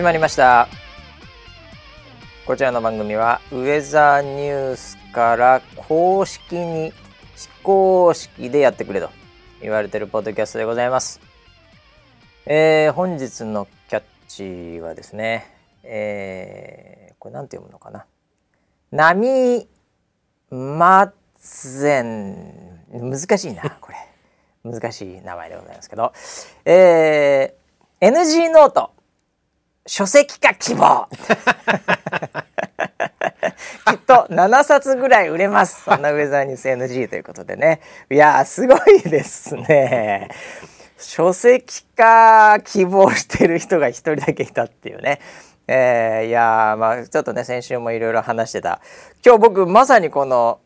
始まりました。こちらの番組はウェザーニュースから公式に非公式でやってくれと言われてるポッドキャストでございます、えー本日のキャッチはですね、えーこれなんて読むのかな。波マゼン難しいな これ。難しい名前でございますけど、えー NG ノート書籍化希望。きっと7冊ぐらい売れます。そんなウェザーニュース NG ということでね。いやーすごいですね。書籍化希望してる人が一人だけいたっていうね。えーいやーまあちょっとね先週もいろいろ話してた。今日僕まさにこの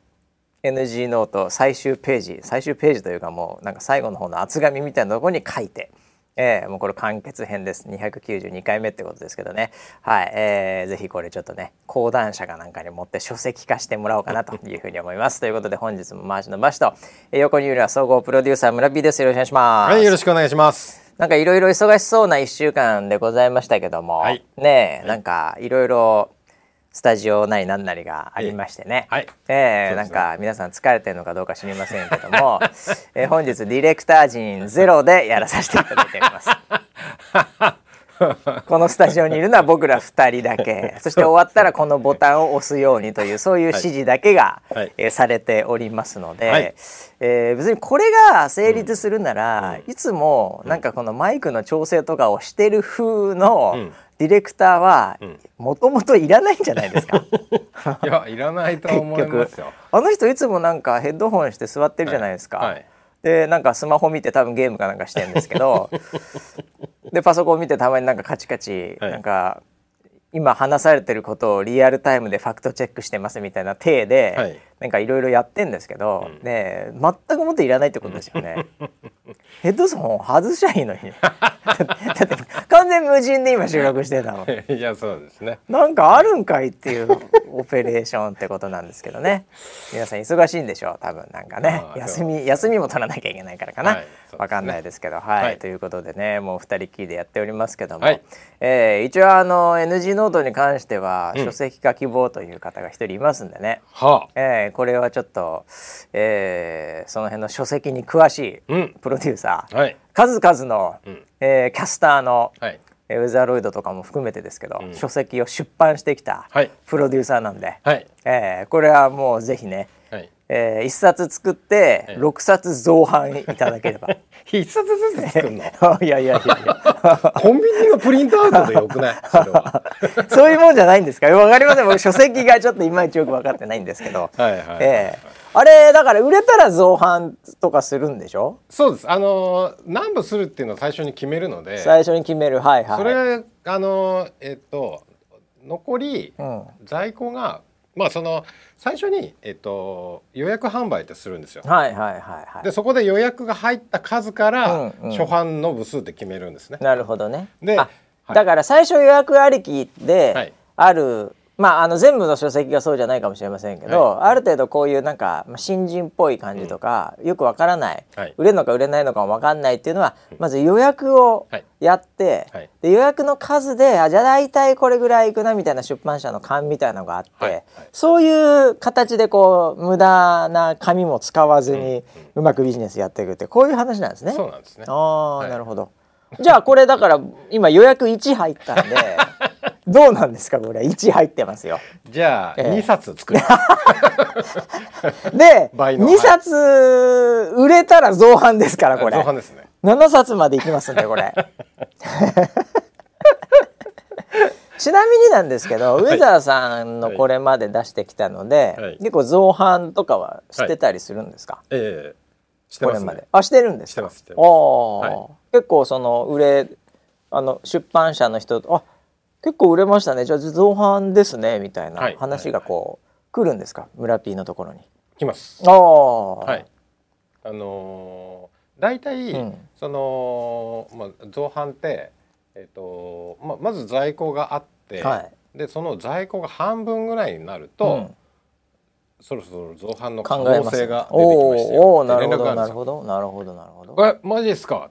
NG ノート最終ページ最終ページというかもうなんか最後の方の厚紙みたいなところに書いて、えーもうこれ完結編です。292回目ってことですけどね。はい、えーぜひこれちょっとね講談社かなんかに持って書籍化してもらおうかなというふうに思います。ということで本日も回しの場所と、えー横にいるのは総合プロデューサー村 P です。よろしくお願いします、はい、よろしくお願いします。なんかいろいろ忙しそうな1週間でございましたけども、はい。ねえ、なんかいろいろスタジオなりなんなりがありましてね、はい。ええなんか皆さん疲れてるのかどうか知りませんけども、えー本日ディレクター陣ゼロでやらさせていただいております。このスタジオにいるのは僕ら2人だけ。そして終わったらこのボタンを押すようにというそういう指示だけが、はい。えーされておりますので、はい。えー別にこれが成立するなら、いつもなんかこのマイクの調整とかをしてる風のうんディレクターはん。もともといらないんじゃないですか？いや、いらないと思いますよ。あの人いつもなんかヘッドホンして座ってるじゃないですか。はいはい。でなんかスマホ見て多分ゲームかなんかしてるんですけど でパソコン見てたまになんかカチカチ、はい。なんか今話されてることをリアルタイムでファクトチェックしてますみたいな体で、はいなんかいろいろやってんですけど、ね全くもっていらないってことですよね。ヘッドホン外しゃいいのに。完全無人で今収録してたの。いや、そうですね。なんかあるんかいっていうオペレーションってことなんですけどね。皆さん忙しいんでしょう多分なんかね。休み休みも取らなきゃいけないからかな、はいね。わかんないですけど。はい、はい。ということでねもう二人きりでやっておりますけども、はい。えー一応あの NG ノートに関してはうん。書籍化希望という方が一人いますんでね、はえーこれはちょっと、えーその辺の書籍に詳しいうんプロデューサー、あ。はい。数々の、んえーキャスターの、はい。えーウェザーロイドとかも含めてですけど、ん書籍を出版してきたはいプロデューサーなんで、はい。えーこれはもうぜひね、はい。え1冊作ってええ6冊造版いただければ 必殺ずつ作るの？いやいやいやいや コンビニのプリントアウトでよくない？そういうもんじゃないんですか？わかりません僕書籍がちょっといまいちよく分かってないんですけど、はいはい。ええあれだから売れたら造版とかするんでしょ？そうです。あのー、何部するっていうのを最初に決めるので。最初に決めるはいはいそれ、あのー、えっと、残りうん在庫が。まあ、その最初に、えっと、予約販売ってするんですよ。はいはいはいはいでそこで予約が入った数から、うんうん初版の部数って決めるんですね。なるほどね。であはいだから最初予約ありきではいある、まああの全部の書籍がそうじゃないかもしれませんけど、はある程度こういうなんかまあ新人っぽい感じとか、よくわからない、はい。売れるのか売れないのかもわかんないっていうのは、まず予約をはい。やって、はい。で予約の数であじゃあ大体これぐらいいくなみたいな出版社の勘みたいなのがあって、そういう形でこう無駄な紙も使わずにうまくビジネスやっていくってこういう話なんですね。そうなんですね。あなるほど。じゃあこれだから今予約1入ったんで どうなんですかこれ。1入ってますよ。じゃあ、ええ。二冊作る。で倍の。2冊売れたら造反ですからこれ。造版ですね。7冊までいきますんでこれ。ちなみになんですけど、ウェザーさんのこれまで出してきたので、はい。結構造反とかはしてたりするんですか、ええしてますね。これまで。あしてるんですか？してますしてます。はい。結構その売れあの出版社の人とあ結構売れましたね。じゃあ造反ですねみたいなはい。話がこう、来るんですか？村 P のところに。来ます。ああ、はい。あのー、大体、うん。そのまあ造版ってえっ、とままず在庫があって、はい。でその在庫が半分ぐらいになると、うん。そろそろ造版の可能性が出てきましたよなるほどなるほどなるほどなるほど。これマジですか？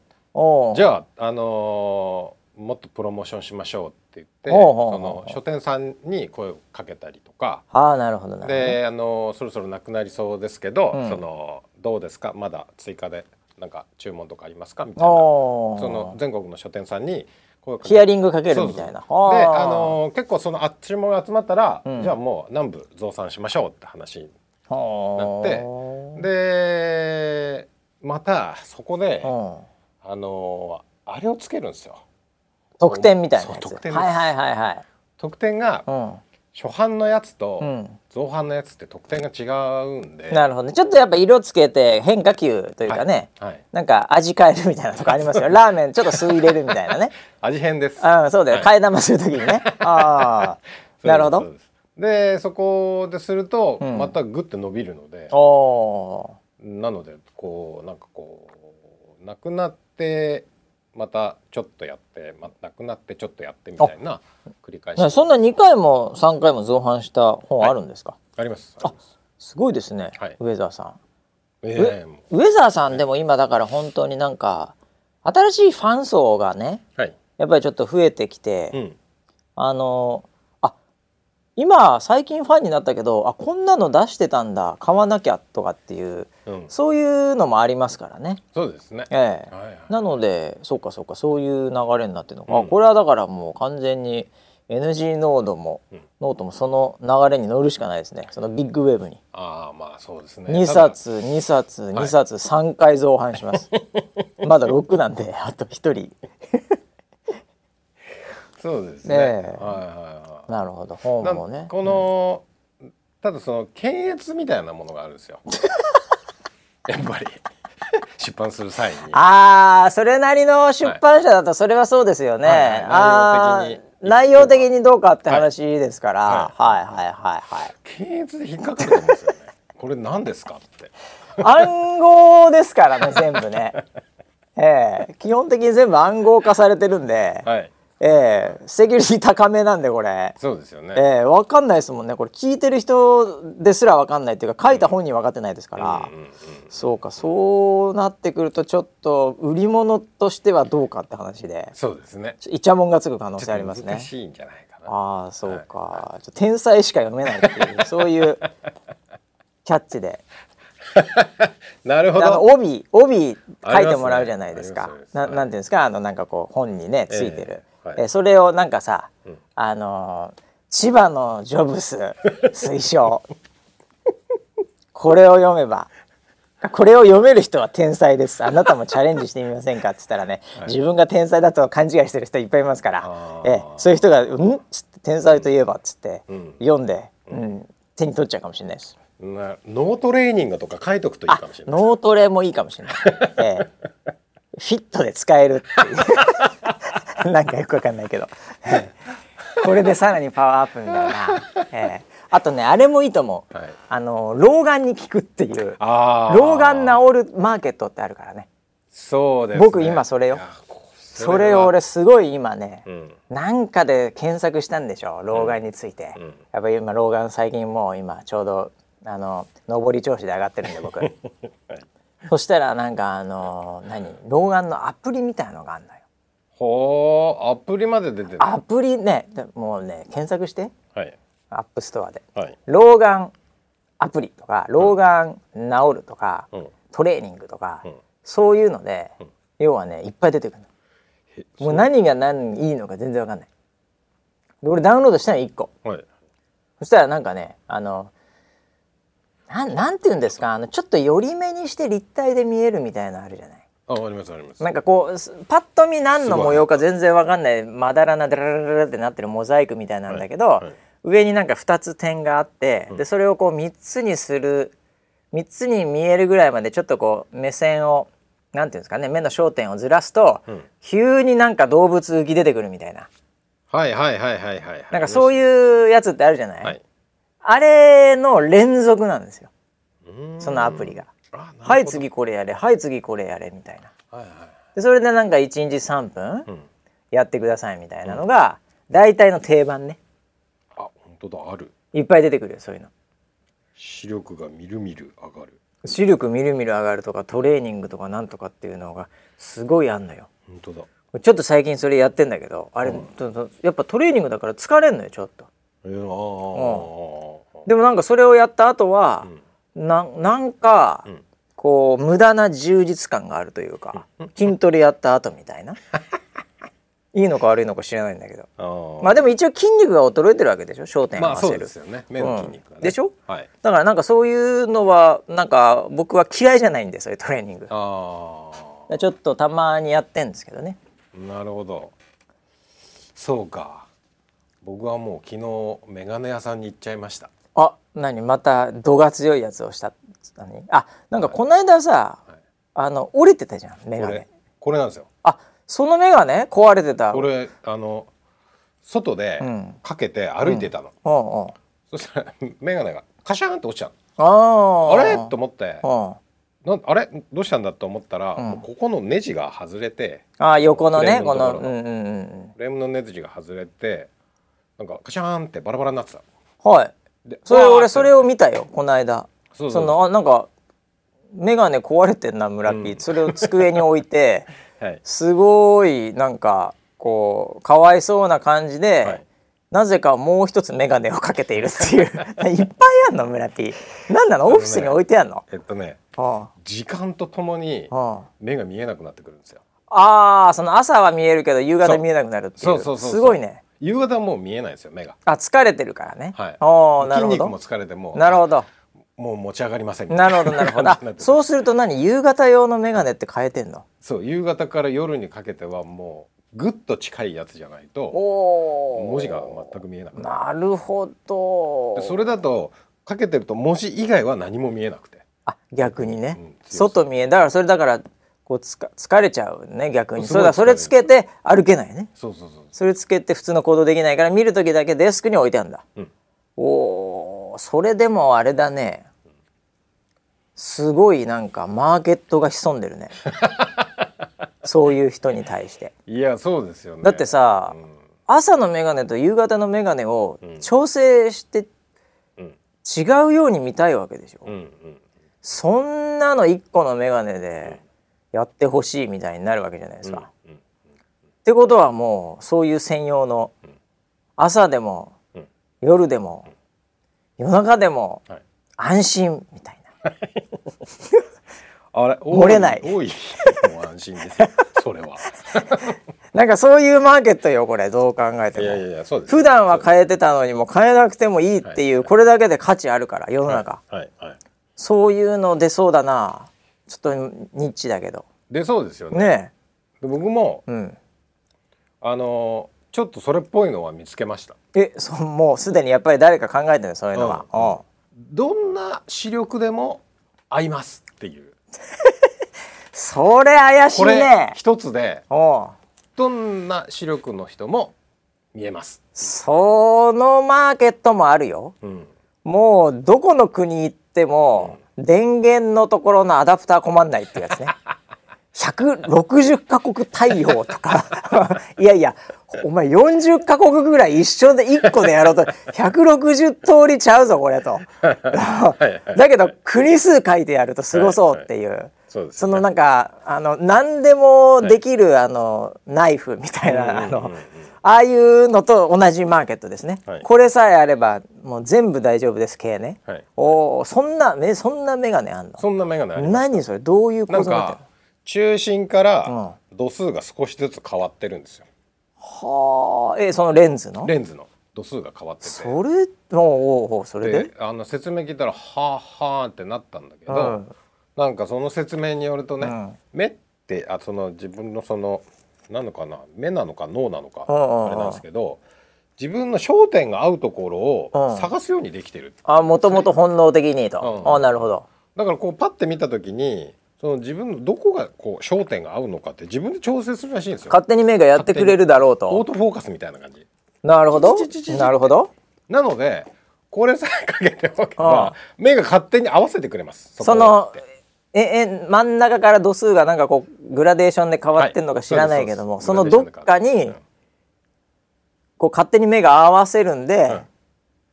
じゃあ、あのーもっとプロモーションしましょうって言ってその書店さんに声をかけたりとか。ああなるほどであのそろそろなくなりそうですけど、うん。そのどうですか？まだ追加でなんか注文とかありますか？みたいな。その全国の書店さんに声をかけヒアリングかけるみたいな。であの結構そのあ注文が集まったら、うん。じゃあもう南部増産しましょうって話にはなってー。でまたそこで、うん。あのあれをつけるんですよ特典みたいなやつ。特典はいはいはいはい。特典がうん。初版のやつとうん。造版のやつって特典が違うんで、なるほどね。ちょっとやっぱ色つけて変化球というかね、はい、なんか味変えるみたいなとこありますよ。ラーメンちょっと酢入れるみたいなね。味変です。ああそうだよ、はい。替え玉するときにね。ああなるほど。でそこでするとうん。またグッて伸びるので、おおなのでこうなんかこうなくなってまたちょっとやって、ま、なくなってちょっとやってみたいな繰り返し。ーそんな2回も3回も造反した本あるんですか、ありますあす。すごいですね、はい。ウェザーさん。ええもウェザーさんでも今だから本当になんか新しいファン層がねうはい、やっぱりちょっと増えてきて、うん、あのあ今最近ファンになったけどあこんなの出してたんだ買わなきゃとかっていううん、そういうのもありますからね。そうですね。ええ。はいはい。なのでそうかそうかそういう流れになってるのか、うん。あこれはだからもう完全に NG ノートも、うん。ノートもその流れに乗るしかないですね。そのビッグウェーブに。ああまあそうですね。2冊2冊はい。2冊3回造反します。まだ6なんであと1人。そうですね。ねえ。はいはいはいなるほど。本なもね。この、ただその検閲みたいなものがあるんですよ。やっぱり。出版する際に。ああそれなりの出版社だとそれはそうですよね。はいはい。あ内容的に。ー内容的にどうかって話ですから、ははい、はいはいはい検閲で引っかかるんですよね。これ何ですかって。暗号ですからね全部ね。ええ。基本的に全部暗号化されてるんで、はいええセキュリティ高めなんでこれ。そうですよね、ええわかんないですもんね。これ聞いてる人ですらわかんないっていうか書いた本人分かってないですから、そうかそうなってくるとちょっと売り物としてはどうかって話で。そうですね。イチャモンがつく可能性ありますね。難。しいんじゃないかな。ああそうか、ちょ天才しか読めないっていうそういうキャッチで なるほど。帯帯書いてもらうじゃないですか。すありますななんていうんですか？あのなんかこう本にねついてる、ええはい。えそれをなんかさ、うん。あの千葉のジョブス推奨。これを読めばこれを読める人は天才です。あなたもチャレンジしてみませんかっつったらね、自分が天才だと勘違いしてる人いっぱいいますから。ええ、そういう人が「うん?」っつって「天才といえば」っつって、うん。読んで、うん、手に取っちゃうかもしれないです。なノートレーニングとか書いとくといいあかもしれない脳トレもいいかもしれない。ええ、フィットで使えるっていう。なんかよくわかんないけど、ええ。これでさらにパワーアップみたいな。ええ、あとねあれもいいと思う。はい。あの老眼に効くっていう。老眼治るマーケットってあるからね。そうですね。僕今それよ。それを俺すごい今ね、うん。なんかで検索したんでしょ？老眼について、うん。やっぱり今老眼最近もう今ちょうどあの上り調子で上がってるんで僕。そしたらなんかあの何？老眼のアプリみたいなのがあるのよ。ほうアプリまで出てる。アプリねでもうね検索して。はい。アップストアで。はい。老眼アプリとか老眼治るとか、うん。トレーニングとか、うん。そういうので、ん。要はねいっぱい出てくるもう何が何いいのか全然わかんない。で俺ダウンロードしたの1個。はい。そしたらなんかねあのなんなんて言うんですか？あのちょっと寄り目にして立体で見えるみたいなのあるじゃない？あありますあります。なんかこうすパッと見何の模様か全然わかんない。まだらなダララララってなってるモザイクみたいなんだけど、はいはい。上になんか2つ点があって、でそれをこう3つにする3つに見えるぐらいまでちょっとこう目線をなんていうんですかね目の焦点をずらすと、うん。急になんか動物浮き出てくるみたいな。はいはいはいはいはい。なんかそうういうやつってあるじゃない、はいあれの連続なんですよ。そのアプリが。はい次これやれはい次これやれみたいな。はいはい。でそれでなんか1日3分うん。やってくださいみたいなのが大体の定番ね。あ本当だある。いっぱい出てくるよそういうの。視力がみるみる上がる。視力みるみる上がるとかトレーニングとかなんとかっていうのがすごいあんのよ。本当だ。ちょっと最近それやってんだけどあれ、ととやっぱトレーニングだから疲れんのよちょっとえー、ああでもなんかそれをやった後は、ななんか、ん。こう無駄な充実感があるというか、筋トレやった後みたいな。いいのか悪いのか知らないんだけど。まあでも一応筋肉が衰えてるわけでしょ？焦点を合わせる、ですよね。目の筋肉がね、でしょ？はい。だからなんかそういうのはなんか僕は嫌いじゃないんでそういうトレーニング。あちょっとたまにやってんですけどね。あなるほど。そうか僕はもう昨日メガネ屋さんに行っちゃいました。あ何？また度が強いやつをした何あなんかこの間さ、はい。あの折れてたじゃんメガネ。これなんですよ。あそのメガネ？壊れてた。これあの外でうん。かけて歩いてたの、うん。うんそしたらメガネがカシャーンって落ちちゃうああれ？と思って。うん。なんあれ？どうしたんだと思ったら、うん。ここのネジが外れてあ横のねこの。うんうんうん。フレームのネジが外れてなんかカシャーンってバラバラになってた。はい。でそれ俺それを見たよこの間。そうそう。のあなんかメガネ壊れてんな村ピー、うん。それを机に置いて はい。すごいなんかこうかわいそうな感じで、はい。なぜかもう一つメガネをかけているっていう。いっぱいあんの村ピー。何なの？オフィスに置いてあんの？えっとねあ時間とともにあ目が見えなくなってくるんですよ。ああその朝は見えるけど夕方見えなくなるっていうそうそうそう。すごいね夕方はもう見えないんですよ目が。あ疲れてるからね、はい。おーなるほど。筋肉も疲れてもなるほど。もう持ち上がりませんな。いるほどなるほど。そうすると何？夕方用のメガネって変えてんの？そう夕方から夜にかけてはもうぐっと近いやつじゃないとお文字が全く見えなくななるほど。それだとかけてると文字以外は何も見えなくて。あ逆にね、うん外見えだからそれだからこうつか疲れちゃうね逆に。それだそれつけて歩けないね。そうそうそうそれつけて普通の行動できないから見る時だけデスクに置いてあるんだ、うん。おーそれでもあれだね。すごいなんかマーケットが潜んでるね。そういう人に対して。いやそうですよね。だってさ、うん。朝のメガネと夕方のメガネをうん。調整してうん。違うように見たいわけでしょ、うんうん。そんなの1個のメガネでやってほしいみたいになるわけじゃないですか。うんうんってことはもうそういう専用の朝でもうん。夜でも夜中でもはい。安心みたいな。あれ漏れない。多いもう安心ですよ。それは。なんかそういうマーケットよこれ。どう考えていやいも。やいやそうです。普段は変えてたのにも変えなくてもいいっていうこれだけで価値あるから世の中。はい。はい。そういうの出そうだな。ちょっとニッチだけど。でそうですよねねで僕もえ。うん。あのちょっとそれっぽいのは見つけましたえそもうすでにやっぱり誰か考えてるそういうのは。うんうんどんな視力でも合いますっていう それ怪しいこれね。一つでどんな視力の人も見えます、そのマーケットもあるよ。うん、もうどこの国行っても電源のところのアダプター困んないっていうやつね。160カ国対応とか。いやいやお前40カ国ぐらい一緒で1個でやろうと。160通りちゃうぞこれと。だけど国数書いてやるとすごそうっていう。そのなんかあの何でもできるあのナイフみたいなあのああいうのと同じマーケットですね、はい。これさえあればもう全部大丈夫です系ね、はい。おおそんなめそんなメガネあんの？そんな眼鏡何それどういうなん構造になって中心から度数が少しずつ変わってるんですよ。のはあえそのレンズの？レンズの。度数が変わってて。それおうおそれで？であの説明聞いたらはあはあってなったんだけど、うん。なんかその説明によるとね、うん。目ってあその自分のそのなのかな？目なのか？脳なのか、うんうんうんあれなんですけど自分の焦点が合うところうんを探すようにできてる、あもともと本能的にと、うん。あなるほど。だからこうパッて見た時にその自分のどこがこう焦点が合うのかって自分で調整するらしいんですよ。勝手に目がやってくれるだろうオーとトフォーカスみたいな感じ。なるほど。なるほど。なのでこれさえかけておけば目が勝手に合わせてくれます。こそのええ真ん中から度数がなんかこうグラデーションで変わってんのか知らないけども、はい。そのどっかにうんこう勝手に目が合わせるんで、うん。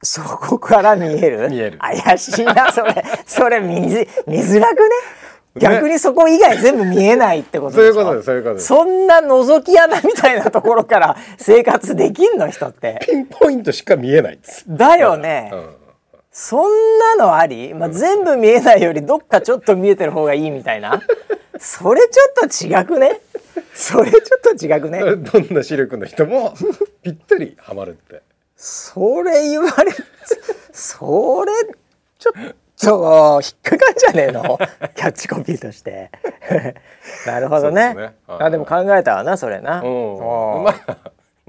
そこから見える。見える。怪しいなそれ。それ見づ見づらくね？逆にそこ以外全部見えないってことでしょ？そういうことですそういうことです。そんな覗き穴みたいなところから生活できんの人って。ピンポイントしか見えないです。だよね、うんそんなのあり、まあ、全部見えないよりどっかちょっと見えてる方がいいみたいな？それちょっと違くね？それちょっと違くね？どんな視力の人もぴったりハマるって。それ言われそれちょっと引っかかんじゃねえの？キャッチコピーとして。なるほどね。ですね。はい。あでも考えたわなそれな。うん。まだ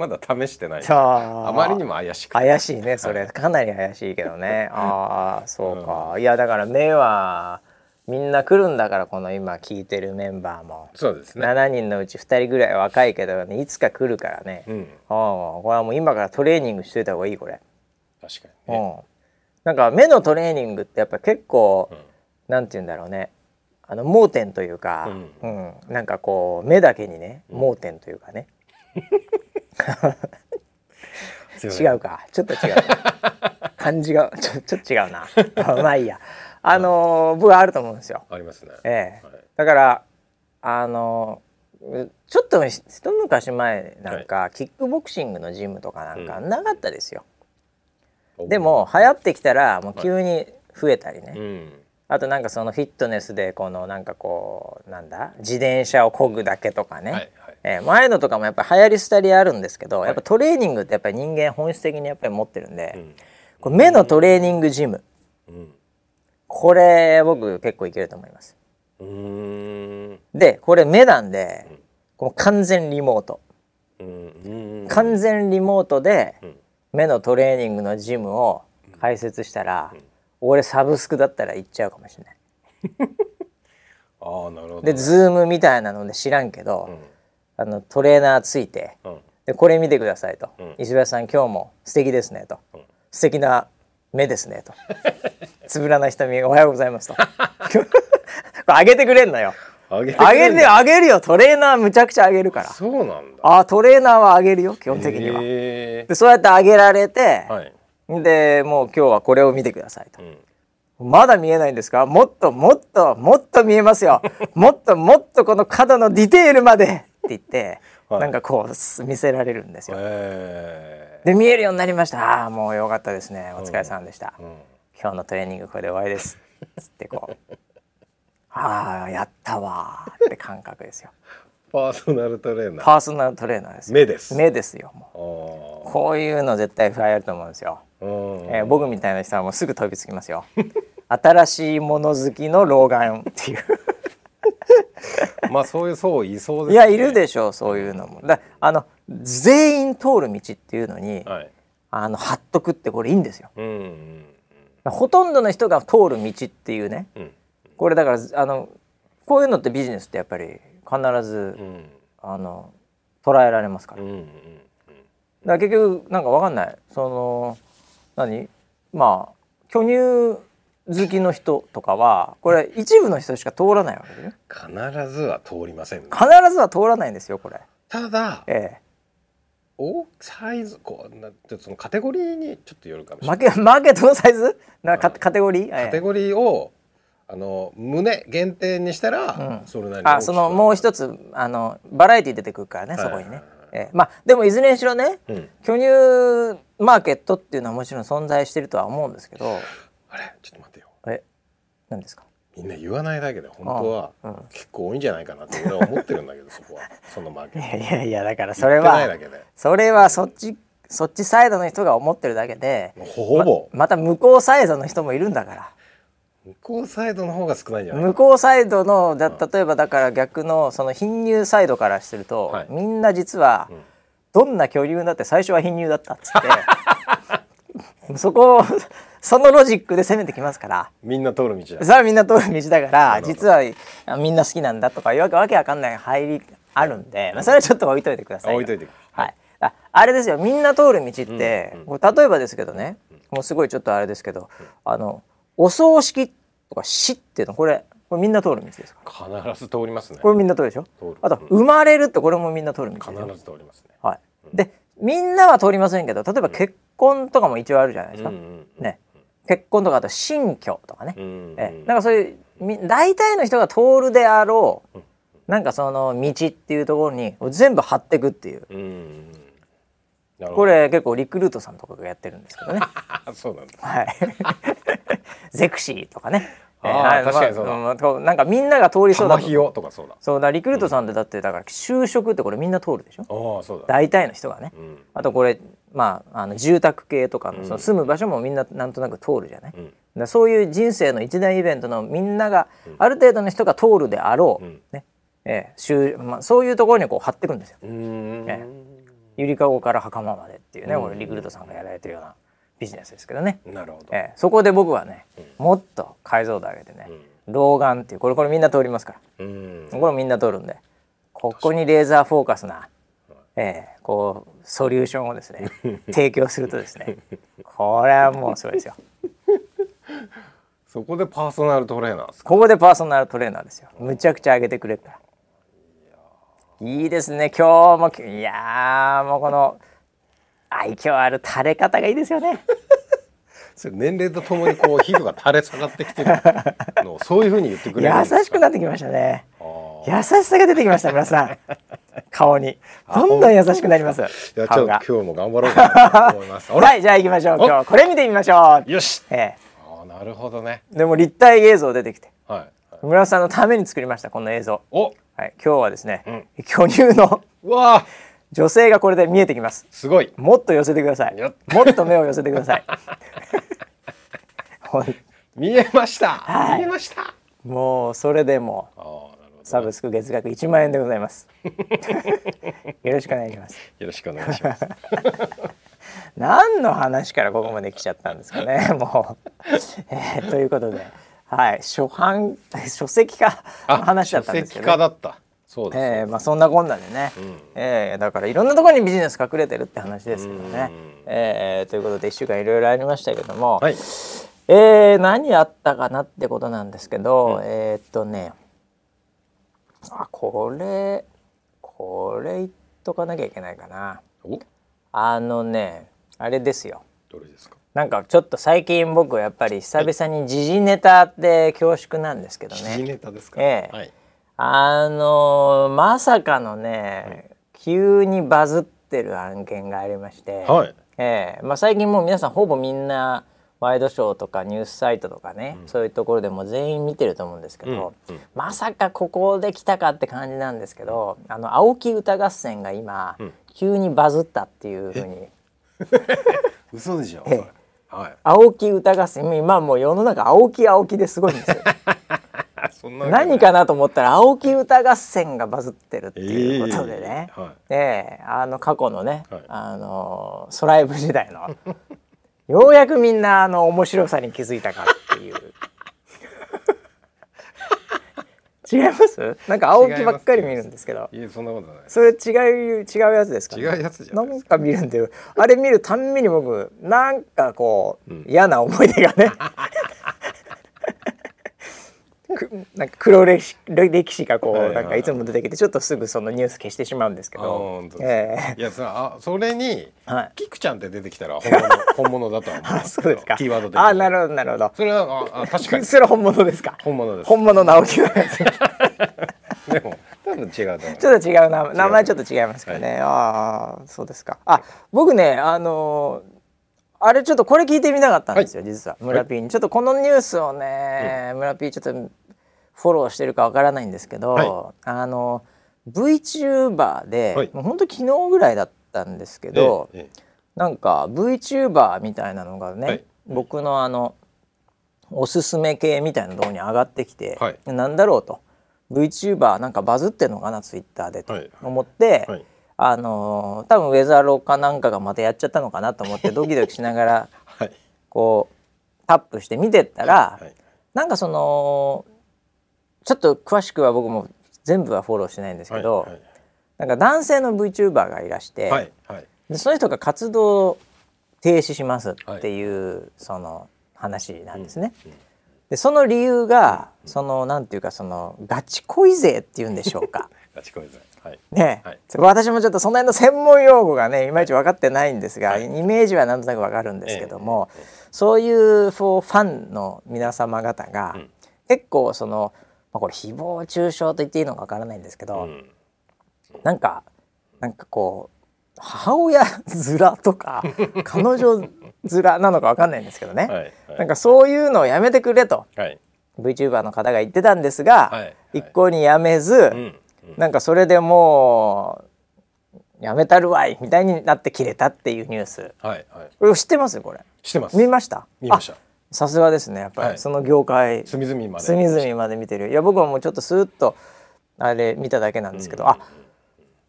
まだ試してない。さああまりにも怪しくて。怪しいねそれ。かなり怪しいけどね。ああそうか、いやだから目はみんな来るんだからこの今聞いてるメンバーも、そうですね。7人のうち2人ぐらい若いけど、ね、いつか来るからね、うん。ああこれはもう今からトレーニングしといた方がいいこれ、確かうにね。ん、なんか目のトレーニングってやっぱ結構、うん。なんて言うんだろうね。あの盲点というか、ううん。なんかこう目だけにね盲点というかね、違うか。ちょっと違う。な感じがちょちょっと違うな。まあいいや。あのー僕はあると思うんですよ。ありますね。ええ。はい。だからあのーちょっと一昔前なんか、キックボクシングのジムとかなんかなかったですよ、でも流行ってきたらもう急に増えたりね、うん。あとなんかそのフィットネスでこのなんかこうなんだ？自転車を漕ぐだけとかね、はいはい。えー前のとかもやっぱり流行り廃りあるんですけど、い。やっぱトレーニングってやっぱり人間本質的にやっぱり持ってるんで、うん。これ目のトレーニングジム。うん。これ僕結構いけると思います。でこれ目なんでこの完全リモート。うん。うん。完全リモートでうん。目のトレーニングのジムを開設したら、俺サブスクだったら行っちゃうかもしれない。ああなるほど。でズームみたいなので知らんけど、うんあのトレーナーついてうん。でこれ見てくださいと、うん。石橋さん今日も素敵ですねと、うん。素敵な目ですねと。つぶらな瞳おはようございますと。上げてくれんのよ。あげて上げて上げるよ。トレーナーむちゃくちゃ上げるから。そうなんだ。あトレーナーは上げるよ基本的には、へでそうやって上げられてー、はい。でもう今日はこれを見てくださいと。う、ん。まだ見えないんですか？もっともっともっと見えますよ。もっともっとこの角のディテールまで言って、はいなんかこうす見せられるんですよ。えで見えるようになりましたああもうよかったですねお疲れさんでした、ー。うん。今日のトレーニングこれで終わりですつってこう ああやったわーって感覚ですよパーソナルトレーナー。パーソナルトレーナーですよ目です。目ですよもうああ。こういうの絶対流行ると思うんですよ、うん。えー僕みたいな人はもうすぐ飛びつきますよ新しいもの好きの老眼っていう まあそういう層いそうです、いやいるでしょうそういうのも。だあの全員通る道っていうのに、はい。あの貼っとくってこれいいんですよ。うんうんほとんどの人が通る道っていうね。うん。これだからあのこういうのってビジネスってやっぱり必ず、うん。あの捉えられますから,、うんうん。だから結局なんかわかんない。その何？まあ巨乳好きの人とかはこれ一部の人しか通らないわけでね必ずは通りません、ね。必ずは通らないんですよこれただええおサイズこうなちょっとそのカテゴリーにちょっとよるかもしれない。マーケマーケットのサイズなカカテゴリー、ええカテゴリーをあの胸限定にしたら、うんそれなりにあそのもう一つあのバラエティ出てくるからねはいそこにね、ええまあでもいずれにしろねうん、巨乳マーケットっていうのはもちろん存在してるとは思うんですけどあれちょっと待って何ですか？みんな言わないだけで本当はうん。結構多いんじゃないかなって俺は思ってるんだけど そこは。そのマーケいット。やいやいやだからそれはそれはそっちそっちサイドの人が思ってるだけでほぼ、ままた向こうサイドの人もいるんだから。向こうサイドの方が少ないんじゃない向こうサイドのだ例えばだから逆のその貧乳サイドからすると、はい。みんな実はうん。どんな巨乳だって最初は貧乳だったっつって。そこをそのロジックで攻めてきますから。みんな通る道だ。それはみんな通る道だから実はあみんな好きなんだとかいうわけわけわかんない入りあるんで、まあ、それはちょっと置いといてくださいよ。置いといてはい、ああれですよみんな通る道って、うんこれ例えばですけどね、もうすごいちょっとあれですけど、あのお葬式とか死っていうのこれこれみんな通る道ですか？必ず通りますね。これみんな通るでしょ？通る。あとうん。生まれるってこれもみんな通る道必ず通りますね。はい、でみんなは通りませんけど例えば結婚とかも一応あるじゃないですか、うんうん。ね結婚とかあと新居とかね、うん。うんえ。なんかそういうみ大体の人が通るであろう、うんなんかその道っていうところに全部貼ってくっていう。うん。これ結構リクルートさんとかがやってるんですけどね。あ そうなんだ。はい。ゼクシーとかね。あ確かにそうだ。なんかみんなが通りそうだ。とかそうだ。そうだリクルートさんってだってだから就職ってこれみんな通るでしょ。ああそうだ。大体の人がね。うん。あとこれまああの住宅系とかうん。のその住む場所もみんななんとなく通るじゃない、うん。らそういう人生の一大イベントのみんながある程度の人が通るであろう、うん。ね。ええしゅまあ、そういうところにこう貼ってくんですよ。うーん。えゆりかごから袴までっていうねうん。これリクルートさんがやられてるようなビジネスですけどね、なるほど。ええそこで僕はねもっと解像度上げてね、老眼っていうこれこれみんな通りますから。うん。これみんな通るんでここにレーザーフォーカスな、ええこうソリューションをですね提供するとですねこれはもうすごいですよ。そこでパーソナルトレーナーここでパーソナルトレーナーですよ。むちゃくちゃ上げてくれるから。いいですね。今日もいやーもうこの愛嬌ある垂れ方がいいですよね。年齢とともにこう皮膚が垂れ下がってきてるのをそういうふうに言ってくれるん優しくなってきましたね優しさが出てきました皆さん。顔に。どんどん優しくなります？いやちょ顔がっと今日も頑張ろうかなと思います。はいじゃあ行きましょう。今日これ見てみましょう。よし。えあーなるほどね。えでも立体映像出てきて。はい。はい。村田さんのために作りましたこの映像。お、はい今日はですね、うん。巨乳のうわあ、女性がこれで見えてきます。すごい。もっと寄せてください。もっと目を寄せてください。見えました。はい。見えました。あもうそれでも。サブスク月額1万円でございます。よろしくお願いします。よろしくお願いします。何の話からここまで来ちゃったんですかね。もう、えーということで。はい。初版書籍化の話だったんですけど、書籍化だった。そうです。えーまあそんなこんなでね、うん。えーだからいろんなところにビジネス隠れてるって話ですけどね。うん。えーということで1週間いろいろありましたけども、はい。えー何あったかなってことなんですけど、えーっとねあこれこれ言っとかなきゃいけないかなお、あのねあれですよどれですか？なんかちょっと最近僕やっぱり久々に時事ネタって恐縮なんですけど時ね、事ネタですか？ええはい。あのまさかのね、急にバズってる案件がありまして、はい。ええまあ、最近もう皆さんほぼみんなワイドショーとかニュースサイトとかね、そういうところでも全員見てると思うんですけど、うんうん。まさかここで来たかって感じなんですけどあの青木歌合戦が今、ん。急にバズったっていうふうに。嘘でしょ？ええ。はい。青木歌合戦今もう世の中青木青木ですごいんですよ。何かなと思ったら青木歌合戦がバズってるっていうことでね、ええ。はい。ええ。あの過去のね、はい。あのソライブ時代の ようやくみんなあの面白さに気づいたかっていう。違います？なんか青木ばっかり見るんですけど。いえ、そんなことない。それ違う違うやつですか、違うやつじゃなんか見るんであれ見るたんびに僕なんかこう、うん。嫌な思い出がね。くなんか黒歴史歴史がこう、はいはいなんかいつも出てきてちょっとすぐそのニュース消してしまうんですけあどえいやさあそれにえはい。キクちゃんって出てきたら本物 本物だとは思いあですか。キーワード的に。あなるほどなるほど。それはああ確かに。それ本物ですか。本物です。本物の青木のやつ。でも多分違うちょっと違うな名前ちょっと違いますかね、ああそうですか。あ僕ねあのーあれちょっとこれ聞いてみたかったんですよ、実は。村 P に。ちょっとこのニュースをね、村 P ちょっとフォローしてるかわからないんですけど、はあの VTuber で、はい。もうほんと昨日ぐらいだったんですけど、えええなんか VTuber みたいなのがね、はい。僕のあのおすすめ系みたいなところに上がってきて、はい。なんだろうと。VTuber なんかバズってんのかなツイッターでとはい。思って、はいあのー多分ウェザーローかなんかがまたやっちゃったのかなと思ってドキドキしながら はい。こうタップして見てったら、はい。なんかそのちょっと詳しくは僕も全部はフォローしてないんですけど、はいなんか男性の VTuber がいらして、はいはい。でその人が活動停止しますっていう、その話なんですね。うんうんでその理由が、そのなんていうかそのガチ恋勢っていうんでしょうか。ガチ恋勢。はいね、はい。私もちょっとその辺の専門用語がねい。まいち分かってないんですが、はい。イメージはなんとなく分かるんですけども、ええ。えそういうフォファンの皆様方が、うん。結構その、まあ、これ誹謗中傷と言っていいのかわからないんですけど、うん。なんかなんかこう母親面とか 彼女面なのかわかんないんですけどね、はい。はい。なんかそういうのをやめてくれとはい。VTuber の方が言ってたんですが、はい。はい。一向にやめず、うんなんかそれでもうやめたるわいみたいになって切れたっていうニュース。はいはい。これ知ってます？これ。してます。見ました？見ました。あさすがですね。やっぱはい。りその業界、隅々まで。隅々まで見てる。いや僕はもうちょっとスーッとあれ見ただけなんですけど、うん。あ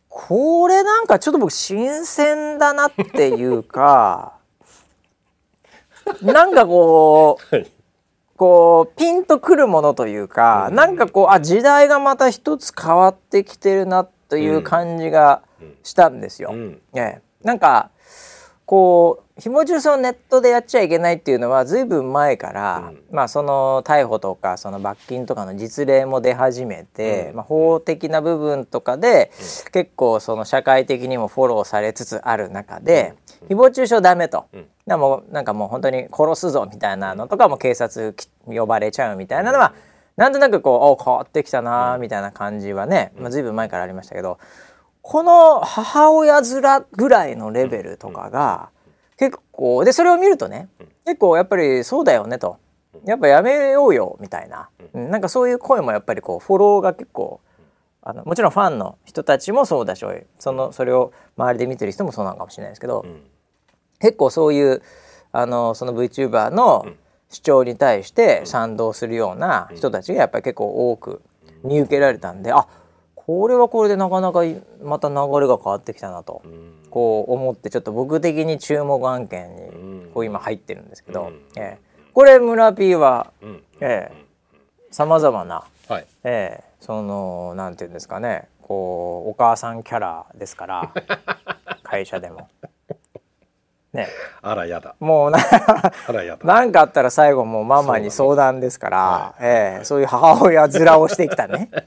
これなんかちょっと僕新鮮だなっていうか なんかこうはいこうピンとくるものというか、うん。なんかこうあ時代がまた一つ変わってきてるなという感じがしたんですよ。うん。ええ。なんかこう紐中傷をネットでやっちゃいけないっていうのはずいぶん前から、うん。まあその逮捕とかその罰金とかの実例も出始めて、うん。まあ、法的な部分とかで、結構その社会的にもフォローされつつある中で、誹謗中傷ダメと。うん。でもなんかもう本当に殺すぞみたいなのとかも警察き呼ばれちゃうみたいなのは、なんとなくこうお変わってきたなみたいな感じはね、まあ、随分前からありましたけどこの母親面ぐらいのレベルとかが結構でそれを見るとね結構やっぱりそうだよねと。やっぱやめようよみたいな、うん。なんかそういう声もやっぱりこうフォローが結構あのもちろんファンの人たちもそうだしそのそれを周りで見てる人もそうなのかもしれないですけど、うん。結構そういうあのその VTuber の主張に対して賛同するような人たちがやっぱり結構多く見受けられたんであこれはこれでなかなかまた流れが変わってきたなとうん。こう思ってちょっと僕的に注目案件にうん。こう今入ってるんですけど、うん。ええ。これ村 P はさまざまな、はい。ええそのなんていうんですかねこうお母さんキャラですから 会社でも。ね。あらやだ。もうなあらやだ。なんかあったら最後もうママに相談ですから、ええそういう母親面をしてきたね。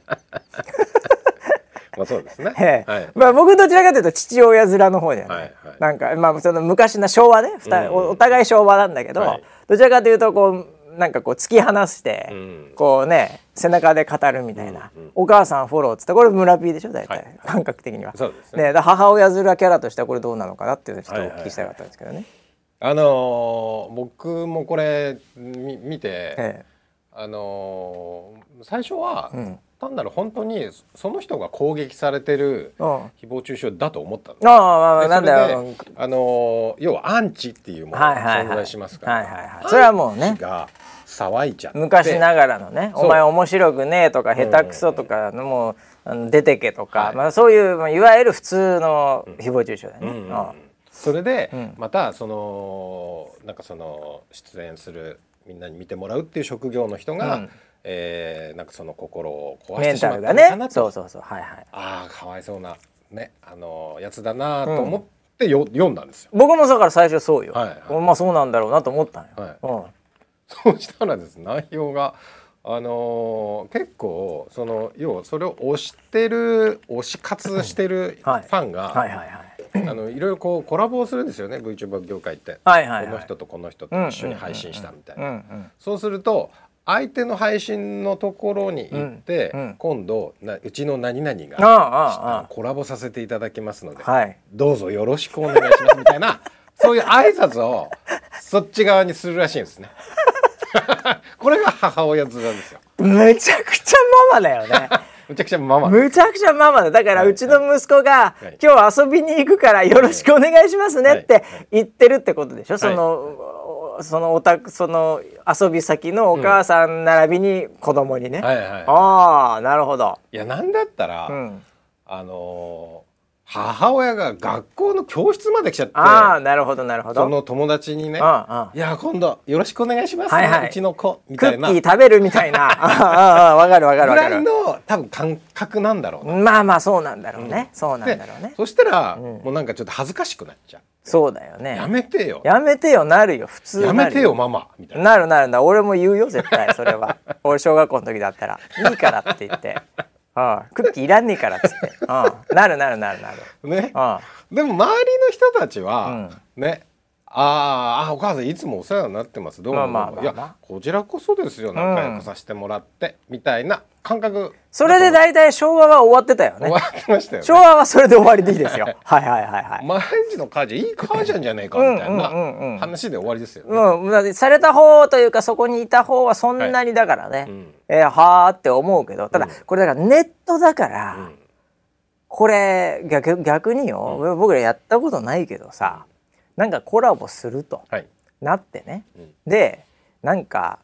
まあそうですね。ええ。はい。まあ僕どちらかというと父親面の方じゃない、はいはい。なんかまあその昔の昭和ね、おお互い昭和なんだけど、はい。どちらかというとこうなんかこう突き放して、うん。こうね背中で語るみたいな、うんうんお母さんフォローっつってこれ村 P でしょ大体、はい。感覚的には。そうですね。ね母親面キャラとしてはこれどうなのかなっていうのをちょっとお聞きしたかったんですけどね。あのー僕もこれみ見てえあのー最初はえうん単なる本当にその人が攻撃されてるうん。誹謗中傷だと思ったの。ああなんだよ。あのー要はアンチっていうものが存在しますから、はいはいはい。それはもうね。が騒いじゃ昔ながらのね「そう。お前面白くねえ」とか「下手くそ」とかのもう出てけとか、はい。まあ、そういう、まあ、いわゆる普通の誹謗中傷だよね。うん。うん。それで、うん。またそのなんかその出演するみんなに見てもらうっていう職業の人が、うんえーなんかその心を壊してしまったのかなと。そうそうそう。はいはい。ああかわいそうなねあのやつだなと思ってよ、読んだんですよ。僕もだから最初そうよ、はいはい。まあそうなんだろうなと思ったのよ、はい。うん。そうしたらですね内容があのー結構その要はそれを推してる推し活してるフはい。ァンが、はいはいはい。あのいろいろこうコラボをするんですよね VTuber 業界って、はいはいはいこの人とこの人と一緒に配信したみたいな、うんうん。そうすると相手の配信のところに行って、うんうん。今度なうちの何々がコラボさせていただきますので、はいどうぞよろしくお願いしますみたいな そういう挨拶をそっち側にするらしいんですね。これが母親面ですよ。むちゃくちゃママだよね。むちゃくちゃママ。むちゃくちゃママだ。だからはいうちの息子がはい「今日遊びに行くからよろしくお願いしますね」ってはい言ってるってことでしょ？そのそのおたその遊び先のお母さん並びに子供にね、はいはいはああなるほど、い。いやなんだったら、うん、あのー母親が学校の教室まで来ちゃってああなるほどなるほど。その友達にねあああ「いや今度よろしくお願いします、ねはい。はいうちの子」みクたいな。ぐッキー食べるみたいな。ああああわかるわかるわからるいの多分感覚なんだろうな。まあまあそうなんだろうね、そうなんでだろうね。そしたら、ん。もうなんかちょっと恥ずかしくなっちゃう。そうだよね。やめてよ。やめてよなるよ普通なやるめてよママ。みたいな。なるなるな俺も言うよ絶対それは。俺小学校の時だったら「いいから」って言って「ああクッキーいらんねえから」っつって「ああなるなるなるなる」ね。あでも周りの人たちは、うん。ねあーあお母さんいつもお世話になってます。どうもまあまあいやこちらこそですよ。仲良くさせてもらって、みたいな感覚。それで大体昭和は終わってたよね。終わってましたよね。昭和はそれで終わりでいいですよ。はいはいはいはい、毎日の母ちゃんいい母ちゃんじゃねえかみたいうんうんうんうなん。話で終わりですよね、うんだってされた方というかそこにいた方はそんなにだからね、うん。えーはーって思うけどただこれだからネットだから、うん。これ逆逆によ、僕らやったことないけどさなんかコラボするとはい。なってね、うん。でなんか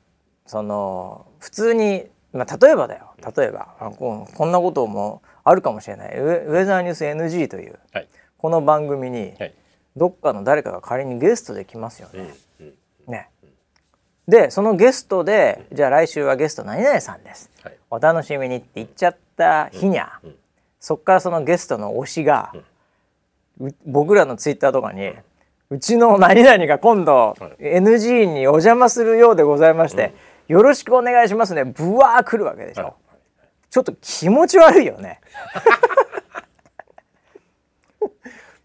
その普通に、まあ、例えばだよ。例えばうこんなこともあるかもしれない。ウェウェザーニュース NG というはい。この番組にはい。どっかの誰かが仮にゲストで来ますようんね。うん。ね。でそのゲストでじゃあ来週はゲスト何々さんです。はい。お楽しみにって言っちゃった日にゃ、うんそっからそのゲストの推しが、う僕らのツイッターとかに、うちの何々が今度はい。NG にお邪魔するようでございまして、よろしくお願いしますね。ブワー来るわけでしょ、はい。ちょっと気持ち悪いよね。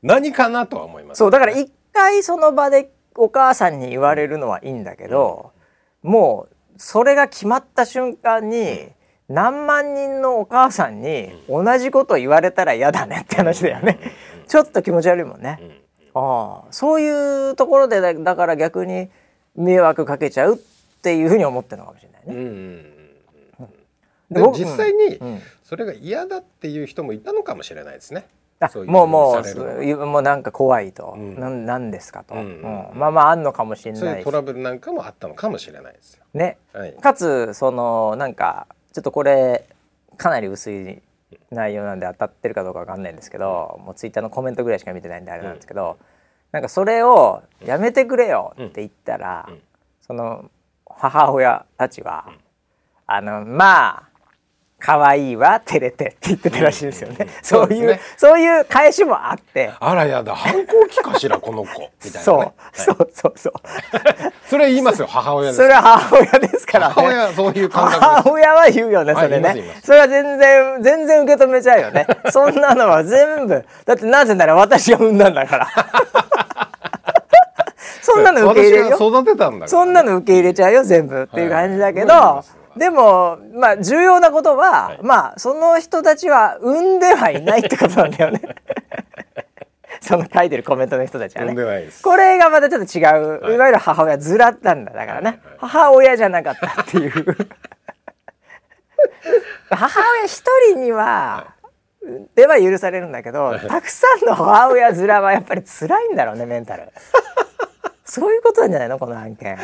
何かなとは思います。そうだから一回その場でお母さんに言われるのはいいんだけど、もうそれが決まった瞬間に、何万人のお母さんに同じこと言われたら嫌だねって話だよね。ちょっと気持ち悪いもんね。うんああそういうところでだだから逆に迷惑かけちゃうっていうふうに思ってるのかもしれないね。うんうんうんで実際にうん。それが嫌だっていう人もいたのかもしれないですね。もうもうもうなんか怖いと、うん。なんなんですかと、うん。うん。まあまああんのかもしれないし。そういうトラブルなんかもあったのかもしれないですよ。ね。はい。かつそのなんかちょっとこれかなり薄い内容なんで当たってるかどうかわかんないんですけど、もうツイッターのコメントぐらいしか見てないんであれなんですけど、なんかそれをやめてくれよって言ったら、うん。うん。その母親たちは、あのまあ可愛いわ照れてって言ってたらしいですよね。そういうそうですねそういう返しもあって。あらやだ反抗期かしらこの子みたいな、ね。そう、はいそうそうそう。それ言いますよ母親です。それは母親ですからね。母親はそういう感覚です。母親は言うよねそれねます言いそれは全然全然受け止めちゃうよね そんなのは全部だってなぜなら私が産んだんだから そんなの受け入れるよ私が育てたんだから、そんなの受け入れちゃうよ全部っていう感じだけど、はいでもまあ重要なことは、はい。まあその人たちは産んではいないってことなんだよね。その書いてるコメントの人たちはね。産んでないです。これがまたちょっと違う、はい。い、わゆる母親ずらったんだだからね、はい。はい母親じゃなかったっていう。母親一人には、では許されるんだけど、たくさんの母親面はやっぱり辛いんだろうねメンタル。そういうことなんじゃないのこの案件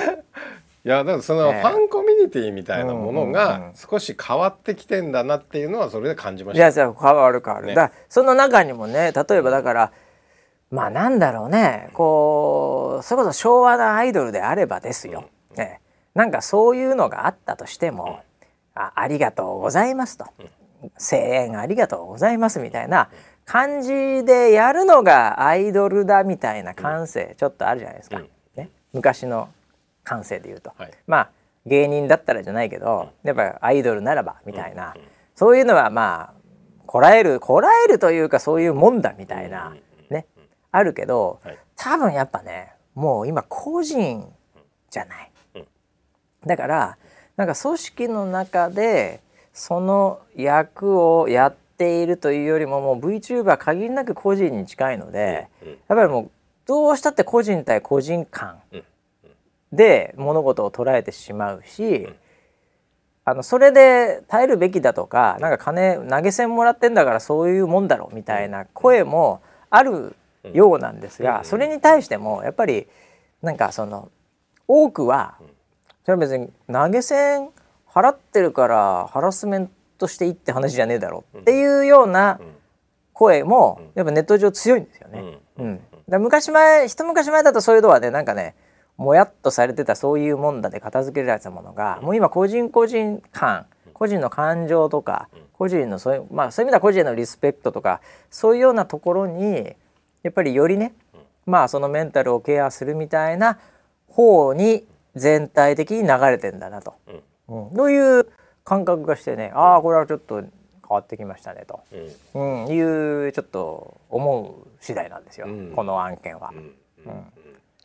いやだからそのええ。ファンコミュニティみたいなものうんうんうんが少し変わってきてんだなっていうのはそれで感じまいした。やじゃ変わる変わる、ね。だその中にもね例えばだからまあなんだろうね。こうそれこそ昭和のアイドルであればですよ、ね、なんかそういうのがあったとしても「あありがとうございます」と「声援ありがとうございます」みたいな感じでやるのがアイドルだみたいな感性ちょっとあるじゃないですか、うん。ね、昔の感性で言うと。はい。まあ芸人だったらじゃないけど、やっぱアイドルならばみたいな、そういうのはまあこらえるこらえるというかそういうもんだみたいな、ね。あるけど、はい。多分やっぱねもう今個人じゃない、うん。だからなんか組織の中でその役をやっているというよりももう VTuber 限りなく個人に近いので、うんやっぱりもうどうしたって個人対個人間うんで物事を捉えてしまうし、ん。あのそれで耐えるべきだとかなんか金投げ銭もらってんだからそういうもんだろうみたいな声もあるようなんですが、うん。それに対してもやっぱりなんかその多くはそれは別に投げ銭払ってるからハラスメントしていいって話じゃねえだろうっていうようなうん。声もやっぱネット上強いんですよね。うん。うん、だ昔前一昔前だとそういうのはねなんかねもやっとされてたそういうもんだで片付けられてたものが、もう今個人個人間個人の感情とか、個人のそういうまあそういう意味では個人へのリスペクトとかそういうようなところにやっぱりよりね、まあそのメンタルをケアするみたいな方に全体的に流れてんだなと、うん。うん、という感覚がしてねああこれはちょっと変わってきましたねと、うん。うん、いうちょっと思う次第なんですよ、うん。この案件は。うん。うん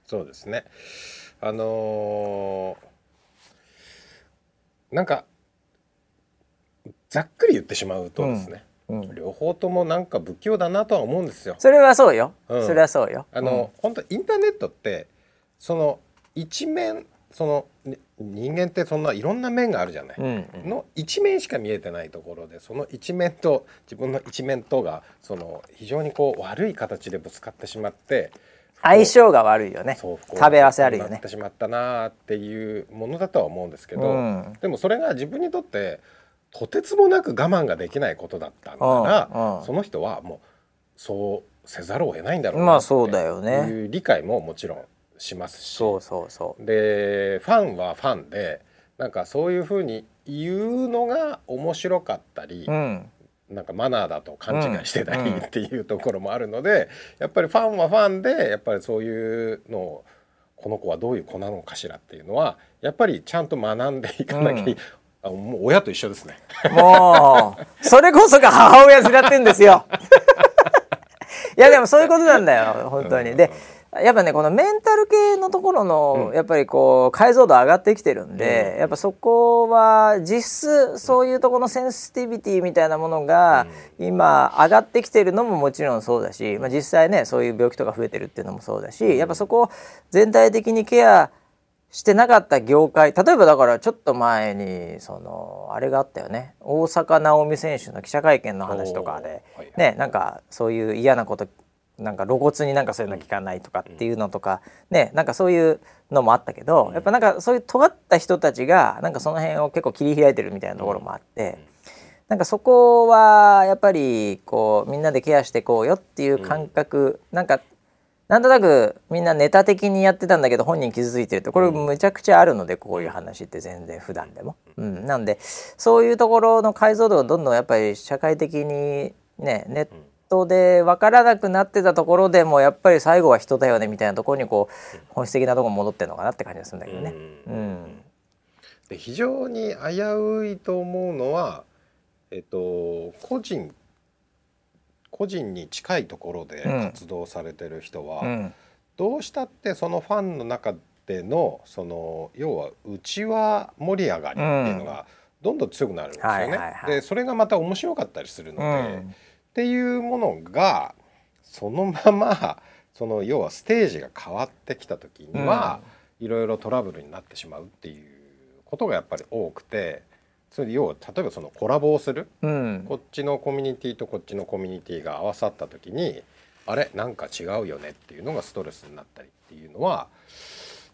そうですね。あのーなんかざっくり言ってしまうとですね、うん、両方ともなんか不器用だなとは思うんですよ。それはそうよ、うん。それはそうよ。あの、本当インターネットってその一面そのね人間ってそんないろんな面があるじゃない。うん、うん。の一面しか見えてないところでその一面と自分の一面とがその非常にこう悪い形でぶつかってしまって相性が悪いよね。食べ合わせあるよね。ってしまったなあっていうものだとは思うんですけど、うん。でもそれが自分にとってとてつもなく我慢ができないことだったんだら、うんうん。その人はもうそうせざるを得ないんだろうまなってあそうだよね。いう理解ももちろんしますし。そうそうそう。でファンはファンでなんかそういうふうに言うのが面白かったり、うんなんかマナーだと勘違いしてたりうん。っていうところもあるので、やっぱりファンはファンでやっぱりそういうのをこの子はどういう子なのかしらっていうのはやっぱりちゃんと学んでいかなきゃい、うん。あもう親と一緒ですね。もうそれこそが母親面ってんですよ。いやでもそういうことなんだよ本当に。でやっぱねこのメンタル系のところの、うん。やっぱりこう解像度上がってきてるんで、うん。やっぱそこは実質そういうところのセンシティビティみたいなものが今上がってきてるのももちろんそうだし、まあ、実際ねそういう病気とか増えてるっていうのもそうだしやっぱそこを全体的にケアしてなかった業界例えばだからちょっと前にそのあれがあったよね。大坂なおみ選手の記者会見の話とかでおー。はい。ねなんかそういう嫌なことなんか露骨になんかそういうの聞かないとかっていうのとかねなんかそういうのもあったけどやっぱなんかそういう尖った人たちがなんかその辺を結構切り開いてるみたいなところもあってなんかそこはやっぱりこうみんなでケアしていこうよっていう感覚なんかなんとなくみんなネタ的にやってたんだけど本人傷ついてるってこれむちゃくちゃあるのでこういう話って全然普段でも。うん、なんでそういうところの解像度がどんどんやっぱり社会的にねネットで分からなくなってたところでもやっぱり最後は人だよねみたいなところにこう本質的なところ戻ってるのかなって感じがするんだけどね。ううん。んで非常に危ういと思うのは、えっと、個人個人に近いところでうん。活動されてる人は、うん。どうしたってそのファンの中でのその要は内輪盛り上がりっていうのがどんどん強くなるんですよはいね。はいはい。でそれがまた面白かったりするので、うんっていうものがそのままその要はステージが変わってきた時には、いろいろトラブルになってしまうっていうことがやっぱり多くてそれで要は例えばそのコラボをする。うん。こっちのコミュニティとこっちのコミュニティが合わさった時にあれ？なんか違うよねっていうのがストレスになったりっていうのは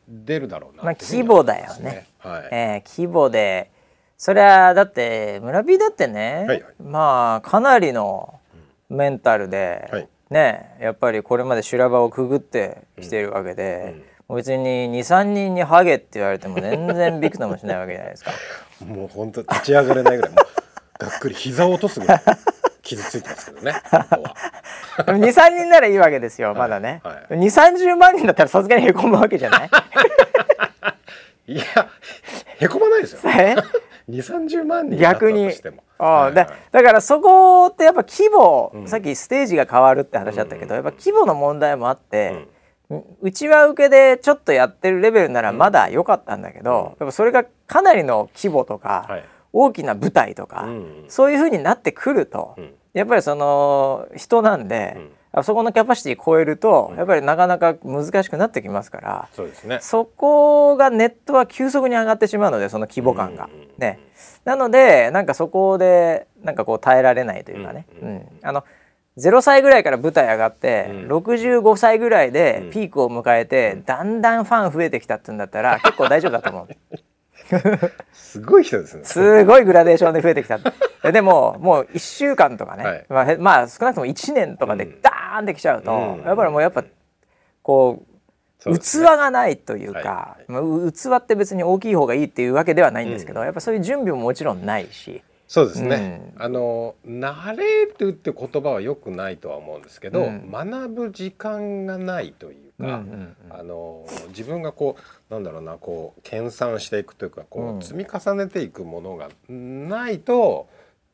出るだろうなまあ規模だよね。はい。えー規模で。それはだって村 P だってね、はいはい。まあかなりのメンタルで、はい。ねやっぱりこれまで修羅場をくぐってきてるわけで、もう別に23人にハゲって言われても全然びくともしないわけじゃないですか。もう本当立ち上がれないぐらい。もうがっくり膝を落とすぐらい。傷ついてますけどね。本当は。23人ならいいわけですよまだね、はい。2 3 0万人だったらさすがにへこむわけじゃない？いやへこまないですよ。え2 3 0万人逆にだったとしても。ああだはいはい。だからそこってやっぱ規模、うん。さっきステージが変わるって話だったけど、うんやっぱ規模の問題もあって、うん。うちは受けでちょっとやってるレベルならまだ良かったんだけど、うん。やっぱそれがかなりの規模とか、はい。大きな舞台とか、うんそういう風になってくると、うん。やっぱりその人なんで、あそこのキャパシティ超えると、うん。やっぱりなかなか難しくなってきますから、そうですね。そこがネットは急速に上がってしまうのでその規模感が。ね、なのでなんかそこでなんかこう耐えられないというかね、うんうんうんあの0歳ぐらいから舞台上がって、うん。65歳ぐらいでうん。ピークを迎えて、だんだんファン増えてきたって言うんだったら結構大丈夫だと思う。すごい人ですね。すごいグラデーションで増えてきた。えでももう1週間とかね、はい。まあへ、まあ少なくとも1年とかでうん。ダーンってきちゃうと、うん。やっぱりもうやっぱこうね。器がないというか、はい。器って別に大きい方がいいっていうわけではないんですけど、うん。やっぱそういう準備ももちろんないし、そうですね。あの慣れるって言葉は良くないとは思うんですけど、うん。学ぶ時間がないといううんうか、んうん。あの自分がこうなんだろうなこう研鑽していくというかこう、うん。積み重ねていくものがないと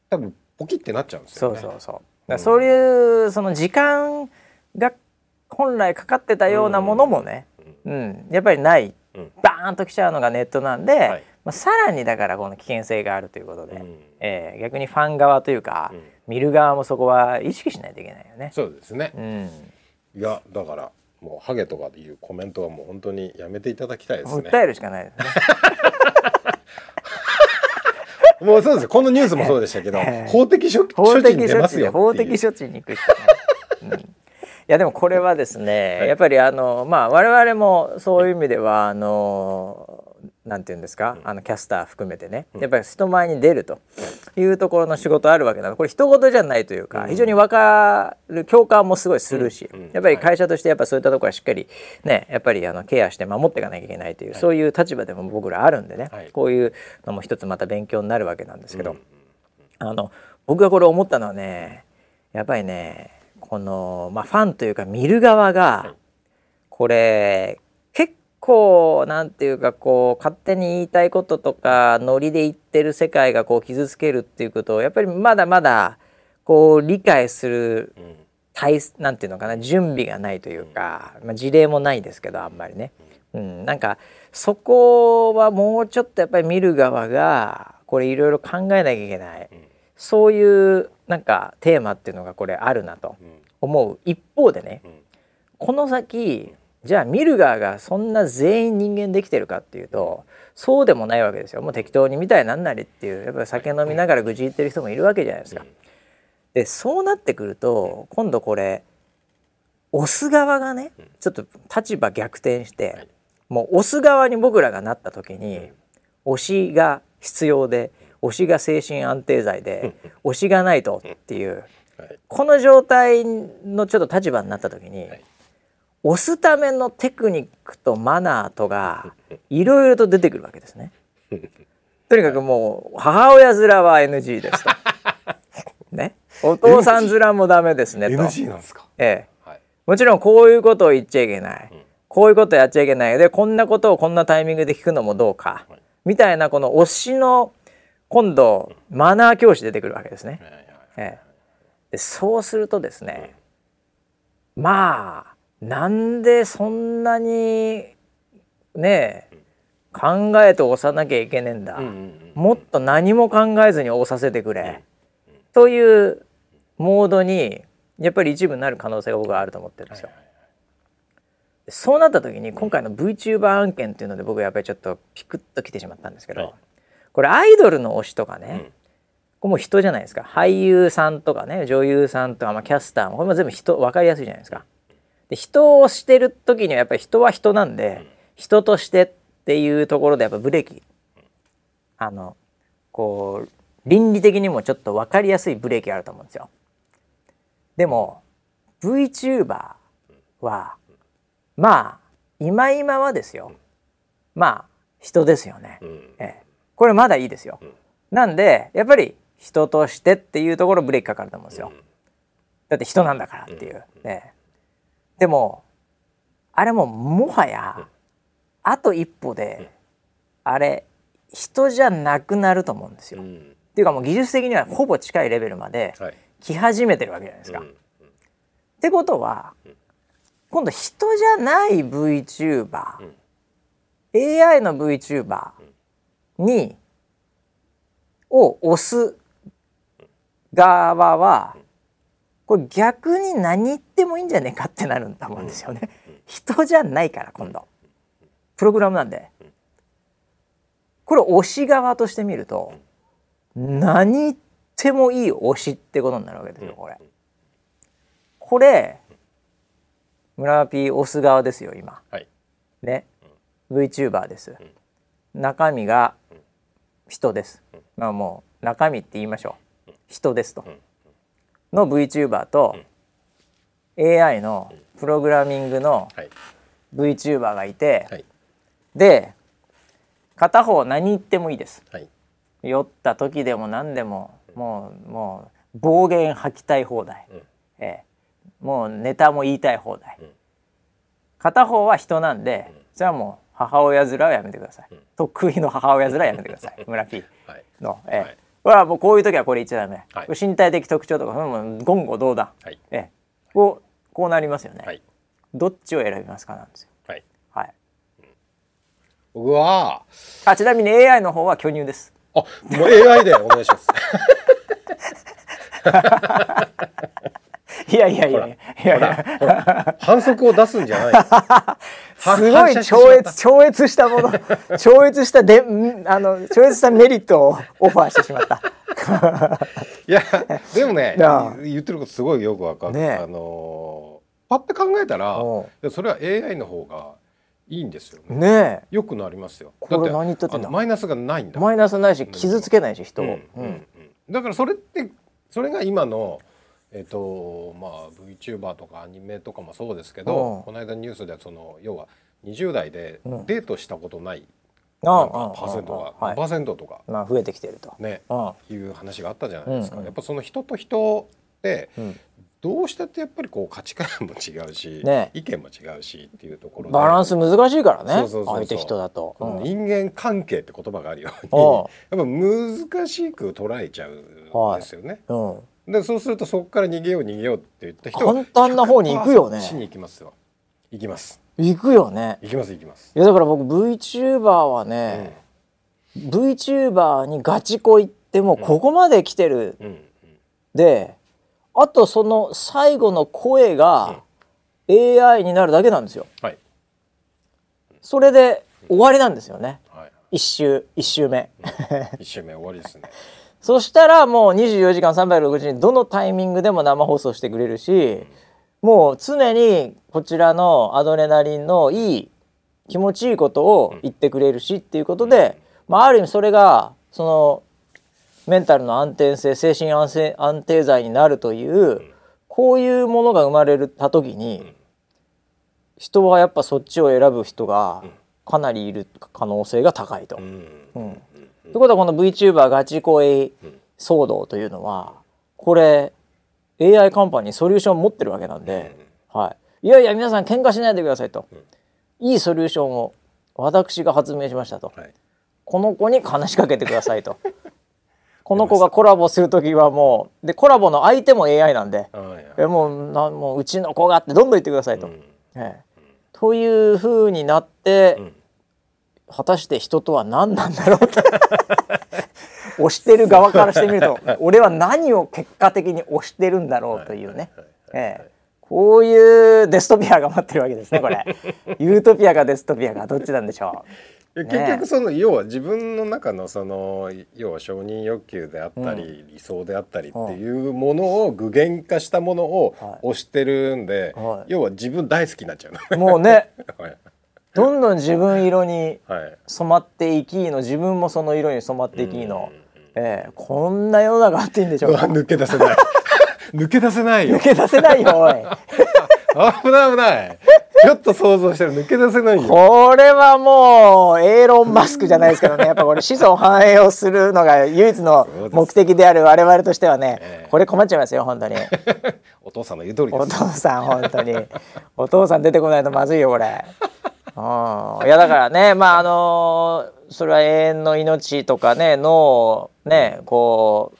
多分ポキってなっちゃうんですよね。そうそうそう。そういうその時間が本来かかってたようなものもね、うん。うん、やっぱりない。うん。バーンと来ちゃうのがネットなんで、はい。まあ、さらにだからこの危険性があるということで、うん。えー逆にファン側というか、うん。見る側もそこは意識しないといけないよね。そうですね。う。ん、いやだからもうハゲとかでいうコメントはもう本当にやめていただきたいですね。訴えるしかないですね。もうそうですよこのニュースもそうでしたけどええ法的処置に出ますよ法的処置に行くしかない。うんいやでもこれはですね、はいやっぱりあのまあ我々もそういう意味ではあのなんていうんですか、あのキャスター含めてね、やっぱり人前に出るというところの仕事あるわけなのこれ人事じゃないというか、うん。非常に分かる共感もすごいするし、やっぱり会社としてやっぱそういったところはしっかりねやっぱりあのケアして守っていかなきゃいけないという、そういう立場でも僕らあるんでね、はい。こういうのも一つまた勉強になるわけなんですけど。うん。あの僕がこれ思ったのはねやっぱりねこの、まあ、ファンというか見る側が、い。これ結構なんていうかこう勝手に言いたいこととかノリで言ってる世界がこう傷つけるっていうことをやっぱりまだまだこう理解するうん。体なんていうのかな準備がないというか、まあ、事例もないですけどあんまりね、うん、なんかそこはもうちょっとやっぱり見る側がこれいろいろ考えなきゃいけない、うん。そういうなんかテーマっていうのがこれあるなとうん。思う。一方でねうん。この先じゃあ見る側がそんな全員人間できてるかっていうとそうでもないわけですよ。もう適当に見たいなんなりっていう。やっぱり酒飲みながら愚痴言ってる人もいるわけじゃないですか。でそうなってくると今度これ押す側がねちょっと立場逆転して、はい。もう押す側に僕らがなった時に、うん。推しが必要で推しが精神安定剤で推しがないとっていうはい。この状態のちょっと立場になった時に、はい押すためのテクニックとマナーとがいろいろと出てくるわけですね。とにかくもう母親面は NG ですと。ね、お父さん面もダメですねと。NG なんですか？ええ、はい。もちろんこういうことを言っちゃいけない、うんこういうことやっちゃいけないでこんなことをこんなタイミングで聞くのもどうか、はいみたいなこの推しの今度マナー教師出てくるわけですね。ええ、でそうするとですね、まあなんでそんなにねえ考えて押さなきゃいけねえんだ、うんうんうんもっと何も考えずに押させてくれ、というモードにやっぱり一部になる可能性が僕はあると思ってるんですよ。でそうなった時に今回の VTuber 案件っていうので僕はやっぱりちょっとピクッときてしまったんですけど、はい。これアイドルの推しとかね、うん。これもう人じゃないですか。俳優さんとかね女優さんとか、まあ、キャスターもこれも全部人分かりやすいじゃないですか。で人をしてる時にはやっぱり人は人なんで、人としてっていうところでやっぱブレーキ。あのこう倫理的にもちょっと分かりやすいブレーキがあると思うんですよ。でも VTuber はまあ今今はですよ。まあ人ですよね。うん。ええ、これまだいいですよ。ん。なんでやっぱり人としてっていうところブレーキかかると思うんですよ。だって人なんだからっていう。ええでもあれももはやあと一歩であれ人じゃなくなると思うんですよ。っうん。ていうかもう技術的にはほぼ近いレベルまではい。来始めてるわけじゃないですか。っうん。てことは今度人じゃない VTuber、AI の VTuber にを押す側はこれ逆に何言ってもいいんじゃねえかってなるんだと思うんですよね。人じゃないから今度プログラムなんでこれ推し側として見ると何言ってもいい推しってことになるわけですよこれ。これ村 P 押す側ですよ今。はい。ね VTuber です。中身が人です。まあもう中身って言いましょう。人ですと。の VTuber と AI のプログラミングのはい。VTuber がいて、はい。で片方何言ってもいいです。はい。酔った時でも何でももうもう暴言吐きたい放題、うん。ええ、もうネタも言いたい放題、うん。片方は人なんで、それはもう母親面はやめてください、得意の母親面はやめてください。村 P はい。の、ええ。はいこれはもうこういう時はこれ言っちゃダメ、はい。身体的特徴とか言語道断、はい。ええ、こうこうなりますよね、はい。どっちを選びますかなんですよはい。はい。僕はあちなみに AI の方は巨乳です。あもう AI でお願いします いやいやいや。いやいやほら。反則を出すんじゃない。すごい超越超越したもの 超越したでんあの超越したメリットをオファーしてしまった。いやでもね 言ってることすごいよくわかる、ね。えあのパッて考えたらそれは AI の方がいいんですよね。ねよくなりますよ。これだって何言ってんだ？マイナスがないんだ。えマイナスないし傷つけないし人を、うんううんんうん。だからそれってそれが今のえっ、とまあ VTuber とかアニメとかもそうですけど、うん。この間ニュースでその要は20代でうん。デートしたことない、あなんかパーセントがは何パいーセントとかまあ増えてきてると、ね、うん。いう話があったじゃないですか、うんうん。やっぱその人と人ってうん。どうしたってやっぱりこう価値観も違うし、ね。意見も違うしっていうところでバランス難しいからねそうそうそうそう。相手人だと、このうん。人間関係って言葉があるようにうん。やっぱ難しく捉えちゃうんですよね。うんでそうするとそこから逃げよう逃げようって言った人は簡単な方に行くよね。100%に行きますよ行きます。行くよね。行きます行きます、いやだから僕 VTuber はね、VTuber にガチ恋ってもうここまで来てる、うんうん。であとその最後の声が AI になるだけなんですよ。はい。それで終わりなんですよね。はい。一周一周目。一周目終わりですね そしたらもう24時間360日どのタイミングでも生放送してくれるしもう常にこちらのアドレナリンのいい気持ちいいことを言ってくれるしっていうことで、まあ、ある意味それがそのメンタルの安定性精神安定安定剤になるというこういうものが生まれた時に人はやっぱそっちを選ぶ人がかなりいる可能性が高いと。うん。うんということはこの VTuber ガチ恋騒動というのはこれ AI カンパニーソリューション持ってるわけなんで、はい、いやいや皆さん喧嘩しないでくださいと、いいソリューションを私が発明しましたと。はい。この子に話しかけてくださいと。この子がコラボする時はもうでコラボの相手も AI なんでえもうなもううちの子がってどんどん言ってくださいと。うん。ええ。というふうになって、ん果たして人とは何なんだろうと。押してる側からしてみると 俺は何を結果的に押してるんだろうというね、ええ。こういうデストピアが待ってるわけですねこれ。ユートピアかデストピアかどっちなんでしょいや結局その要は自分の中のその要は承認欲求であったり、理想であったりっていうものを具現化したものをはい。推してるんで、はい。要は自分大好きになっちゃうの。うもうね。はいどんどん自分色にはい。染まっていきの自分もその色に染まっていきの、ええこんな世の中あっていいんでしょうか？抜け出せない。抜け出せないよ。抜け出せないよおい。危ない危ない。ちょっと想像してる。抜け出せないよ。これはもうエーロン・マスクじゃないですけどね。やっぱこれ 子孫繁栄をするのが唯一の目的である我々としてはねええ。これ困っちゃいますよ本当に。お父さんの言う通りおです。父さん本当に。お父さん出てこないとまずいよこれ。うんいやだからねまああのそれは永遠の命とかね脳をねこ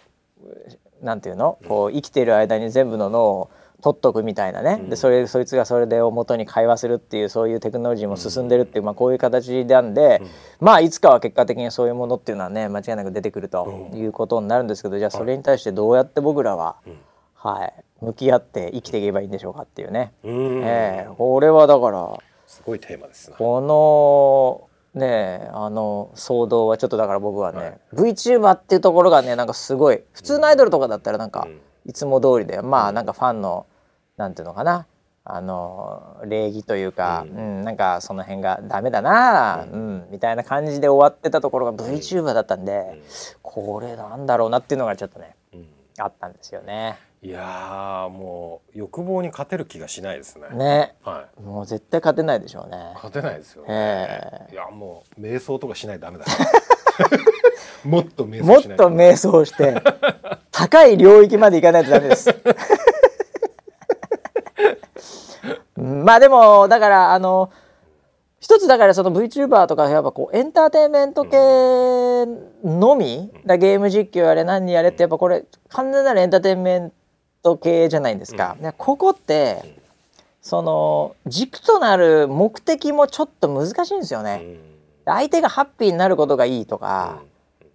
うなんていうの？こう生きてる間に全部の脳を取っとくみたいなね、でそれそいつがそれでを元に会話するっていうそういうテクノロジーも進んでるっていう、まあ、こういう形なんで、まあいつかは結果的にそういうものっていうのはね間違いなく出てくるということになるんですけどじゃあそれに対してどうやって僕らは、はい、向き合って生きていけばいいんでしょうかっていうね、うん。ええ。これはだからすごいテーマですな。このねあの騒動はちょっとだから僕はね、VTuber っていうところがねなんかすごい普通のアイドルとかだったらなんか、いつも通りでまあなんかファンのなんていうのかなあの礼儀というか、うん。なんかその辺がダメだな、うん。みたいな感じで終わってたところが VTuber だったんで、これなんだろうなっていうのがちょっとねうん。あったんですよね。いやーもう欲望に勝てる気がしないですね。ね。はい。もう絶対勝てないでしょうね。勝てないですよね。えいやもう瞑想とかしないとダメだ もっと瞑もっ想しないと瞑想して高い領域まで行かないとダメです。う んまあでもだからあの一つだからその VTuber とかやっぱこうエンターテインメント系のみ、だゲーム実況やれ何やれってやっぱこれ完全なるエンターテインメント系じゃないですか。でここってその軸となる目的もちょっと難しいんですよね。相手がハッピーになることがいいとか、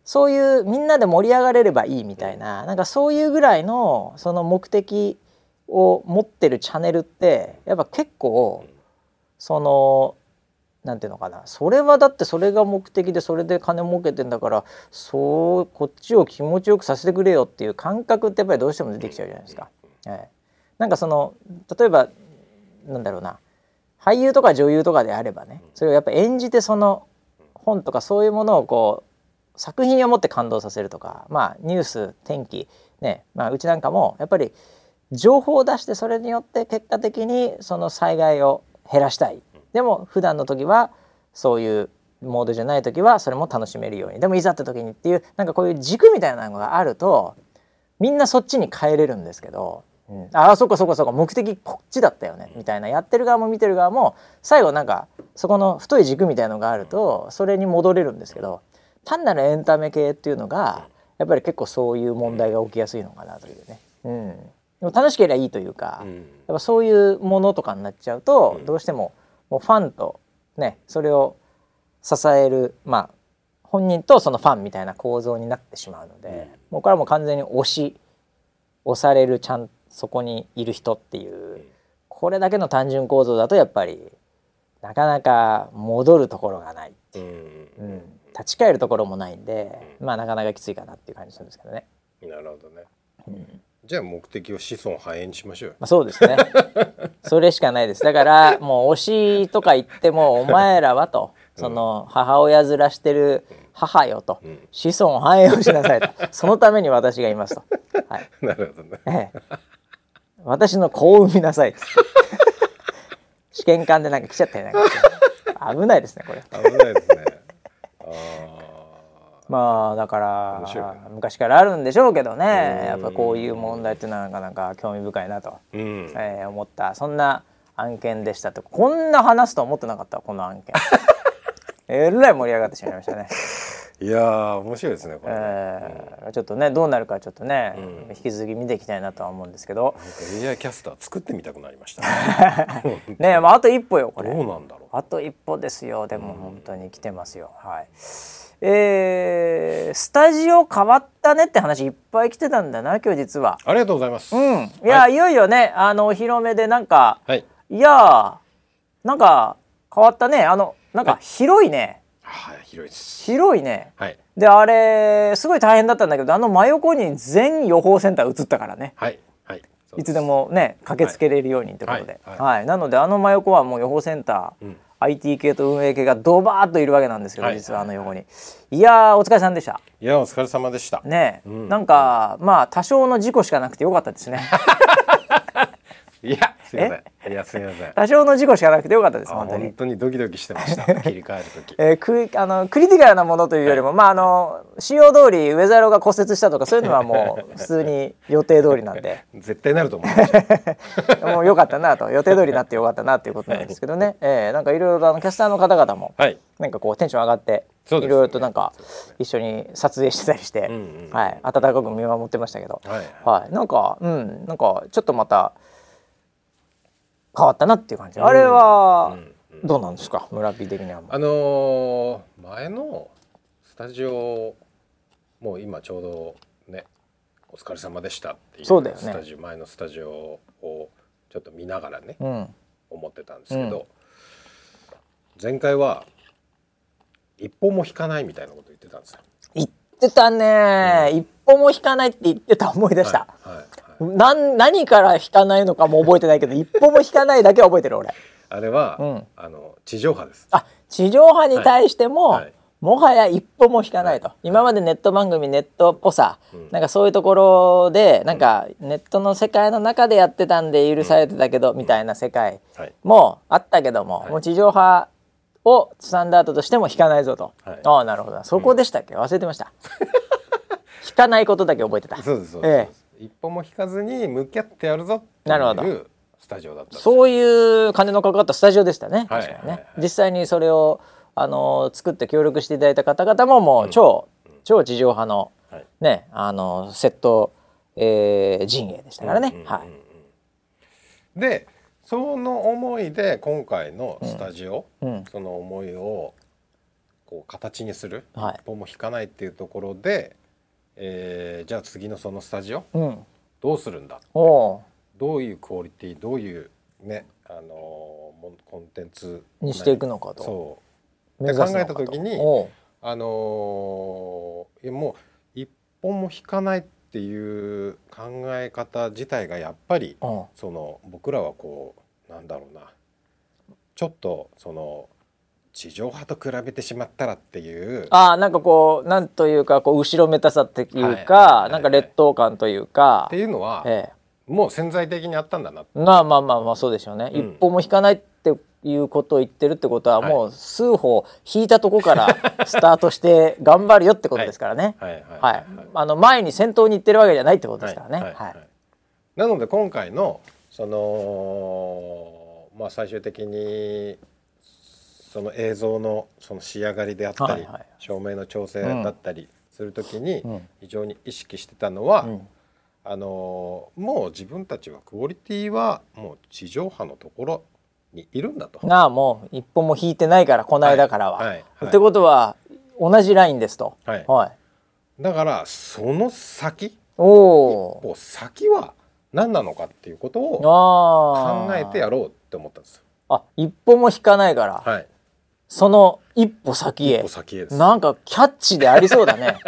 そういうみんなで盛り上がれればいいみたいな、なんかそういうぐらいのその目的を持ってるチャンネルってやっぱ結構そのなんていうのかな。それはだってそれが目的でそれで金儲けてんだからそうこっちを気持ちよくさせてくれよっていう感覚ってやっぱりどうしても出てきちゃうじゃないですか。ええ、なんかその例えばなんだろうな。俳優とか女優とかであればねそれをやっぱ演じてその本とかそういうものをこう作品を持って感動させるとかまあニュース天気ね、まあ、うちなんかもやっぱり情報を出してそれによって結果的にその災害を減らしたいでも普段の時はそういうモードじゃない時はそれも楽しめるように。でもいざって時にっていうなんかこういう軸みたいなのがあるとみんなそっちに変えれるんですけど、うん、ああそっかそっかそっか目的こっちだったよねみたいな。やってる側も見てる側も最後なんかそこの太い軸みたいのがあるとそれに戻れるんですけど単なるエンタメ系っていうのがやっぱり結構そういう問題が起きやすいのかなというね。うん。でも楽しければいいというか、やっぱそういうものとかになっちゃうと、どうしてももうファンとねそれを支えるまあ本人とそのファンみたいな構造になってしまうので、もうこれはもう完全に押し押されるちゃんそこにいる人っていうこれだけの単純構造だとやっぱりなかなか戻るところがないっていう、うん、立ち返るところもないんで、まあなかなかきついかなっていう感じするんですけどね。なるほどね、うんじゃあ目的を子孫繁栄にしましょうまあ、そうですね。それしかないです。だからもう推しとか言ってもお前らはと。その母親面してる母よと、うん、子孫繁栄をしなさいと。そのために私がいますと、はい、なるほどね、ええ、私の子を産みなさい 試験官でなんか来ちゃったりなんか危ないですねこれ。危ないですねまあだから昔からあるんでしょうけどね。やっぱこういう問題ってなかなか興味深いなと、うん、えー、思った。そんな案件でしたと。こんな話すと思ってなかったこの案件。えらい盛り上がってしまいましたね。いや面白いですねこれ、えー、ちょっとねどうなるかちょっとね、うん、引き続き見ていきたいなとは思うんですけど。なんか AI キャスター作ってみたくなりましたね。ねまああと一歩よこれ。どうなんだろう。あと一歩ですよ。でも本当に来てますよ、はいえー、スタジオ変わったねって話いっぱい来てたんだな今日実は。ありがとうございます。うん。いや、はい、いよいよねあのお披露目でなんか、はい、いやなんか変わったね。あのなんか広いね、はい、広いです。広いね、はい、であれすごい大変だったんだけどあの真横に全予報センター移ったからね。はい。はい。いつでもね駆けつけれるようにってことで、はい、はい、なのであの真横はもう予報センター、うん IT 系と運営系がドバーッといるわけなんですけど、はい、実はあの横に。いやお疲れさんでした。いやお疲れ様でした。ね、うん、なんかまあ多少の事故しかなくてよかったですね いやすみません。いやすみません。多少の事故しかなくてよかったです本当に。本当にドキドキしてました。切り替える時、えー、くあのクリティカルなものというよりも、はい、まああの仕様通りウェザーロが骨折したとかそういうのはもう普通に予定通りなんで。絶対なると思う もうよかったなと。予定通りになってよかったなっていうことなんですけどね、はい、えー、なんかいろいろあのキャスターの方々も、はい、なんかこうテンション上がっていろいろとなんか一緒に撮影してたりして、はい、温かく見守ってましたけど、はい、はい、なんかうん。なんかちょっとまた変わったなっていう感じ、あれはどうなんですか？村 P 的には。あのー、前のスタジオもう今ちょうどねお疲れ様でしたっていうそうだよ、ね、スタジオ前のスタジオをちょっと見ながらね、うん、思ってたんですけど、うん、前回は一歩も引かないみたいなこと言ってたんですよ。言ってたね、うん、一歩も引かないって言ってた思い出した。はい、はいな何から引かないのかも覚えてないけど一歩も引かないだけは覚えてる俺。あれは、うん、あの地上波です。あ地上波に対しても、はい。はい、もはや一歩も引かないと、はい、今までネット番組ネットっぽさ、うん、なんかそういうところでなんかネットの世界の中でやってたんで許されてたけど、うん、みたいな世界もあったけども、もう地上波をスタンダードとしても引かないぞと、ああなるほどそこでしたっけ？忘れてました。引かないことだけ覚えてた。そうですそうです、ええ一歩も引かずに向き合ってやるぞっていうスタジオだったそういう金のかかったスタジオでしたね。確かにね、はいはいはい、実際にそれをあの作って協力していただいた方々ももう超、うん、超地上波の、はい、ねあのセット、えー、陣営でしたからね、うんうんうん、はい。でその思いで今回のスタジオ、うん。その思いをこう形にする、はい。一歩も引かないっていうところで、えーじゃあ次のそのスタジオうん。どうするんだ？おどういうクオリティどういうねあのーコンテンツにしていくのかと。そう。考えた時にあのーいやもう一本も引かないっていう考え方自体がやっぱりうん。その僕らはこうなんだろうな。ちょっとその地上波と比べてしまったらっていう。ああなんかこうなんというかこう後ろめたさっていうか、はいなんか劣等感というか。っていうのはえもう潜在的にあったんだな。え、まあまあまあまあそうでしょうね、うん。一歩も引かないっていうことを言ってるってことははい。もう数歩引いたとこからスタートして頑張るよってことですからね。はい。はい。はい、あの前に先頭に行ってるわけじゃないってことですからね。はい。なので今回のそのまあ最終的にその映像のその仕上がりであったり、照明の調整だったりする時にうん。非常に意識してたのは、うん。あのもう自分たちはクオリティはもう地上波のところにいるんだと。なあもう一歩も引いてないからこの間からは。はい。はい。はい。ってことは同じラインですと。はい。はい、だからその先おおこう先は何なのかっていうことをあ考えてやろうって思ったんですよ。あ一歩も引かないから、はい。その一歩先へ。なんかキャッチでありそうだね。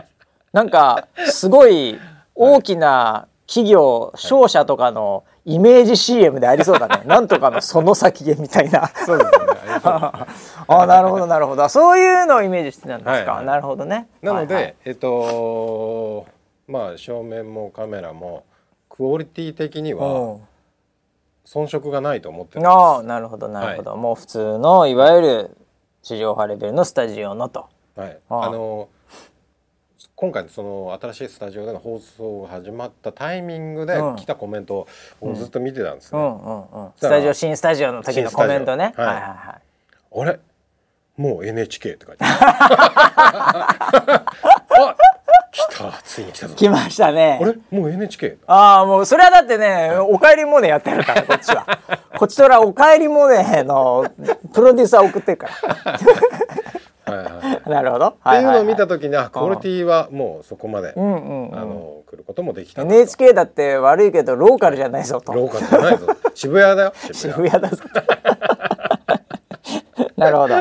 なんかすごい大きな企業、商社とかのイメージ CM でありそうだね。なんとかのその先へみたいな。そうですね。あなるほどなるほど。そういうのをイメージしてたんですか、はいはい。なるほどね。なので、はいはい。えっとまあ照明もカメラもクオリティ的にはうん遜色がないと思って。ああなるほどなるほど、もう普通のいわゆる地上波レベルのスタジオのと。はい。あの今回のその新しいスタジオでの放送が始まったタイミングでうん。来たコメントをずっと見てたんですスタジオ新スタジオの時のコメントね。はい。はいはいはい。あれ？もう NHK って書いてある。あ来た。ついに来たぞ。来ましたね。あれ？もう NHK ああもうそれはだってね「おかえりモネ」やってるからこっちは。こっちとら「おかえりモネ」のプロデューサー送ってるかはいはいはい。らなるほど。っっていうのを見た時にあクオリティはもうそこまで、うんうんうん。あの来ることもできた NHK だって悪いけどローカルじゃないぞと。ローカルじゃないぞ。渋谷だよ。渋谷 だぞ。なるほど。は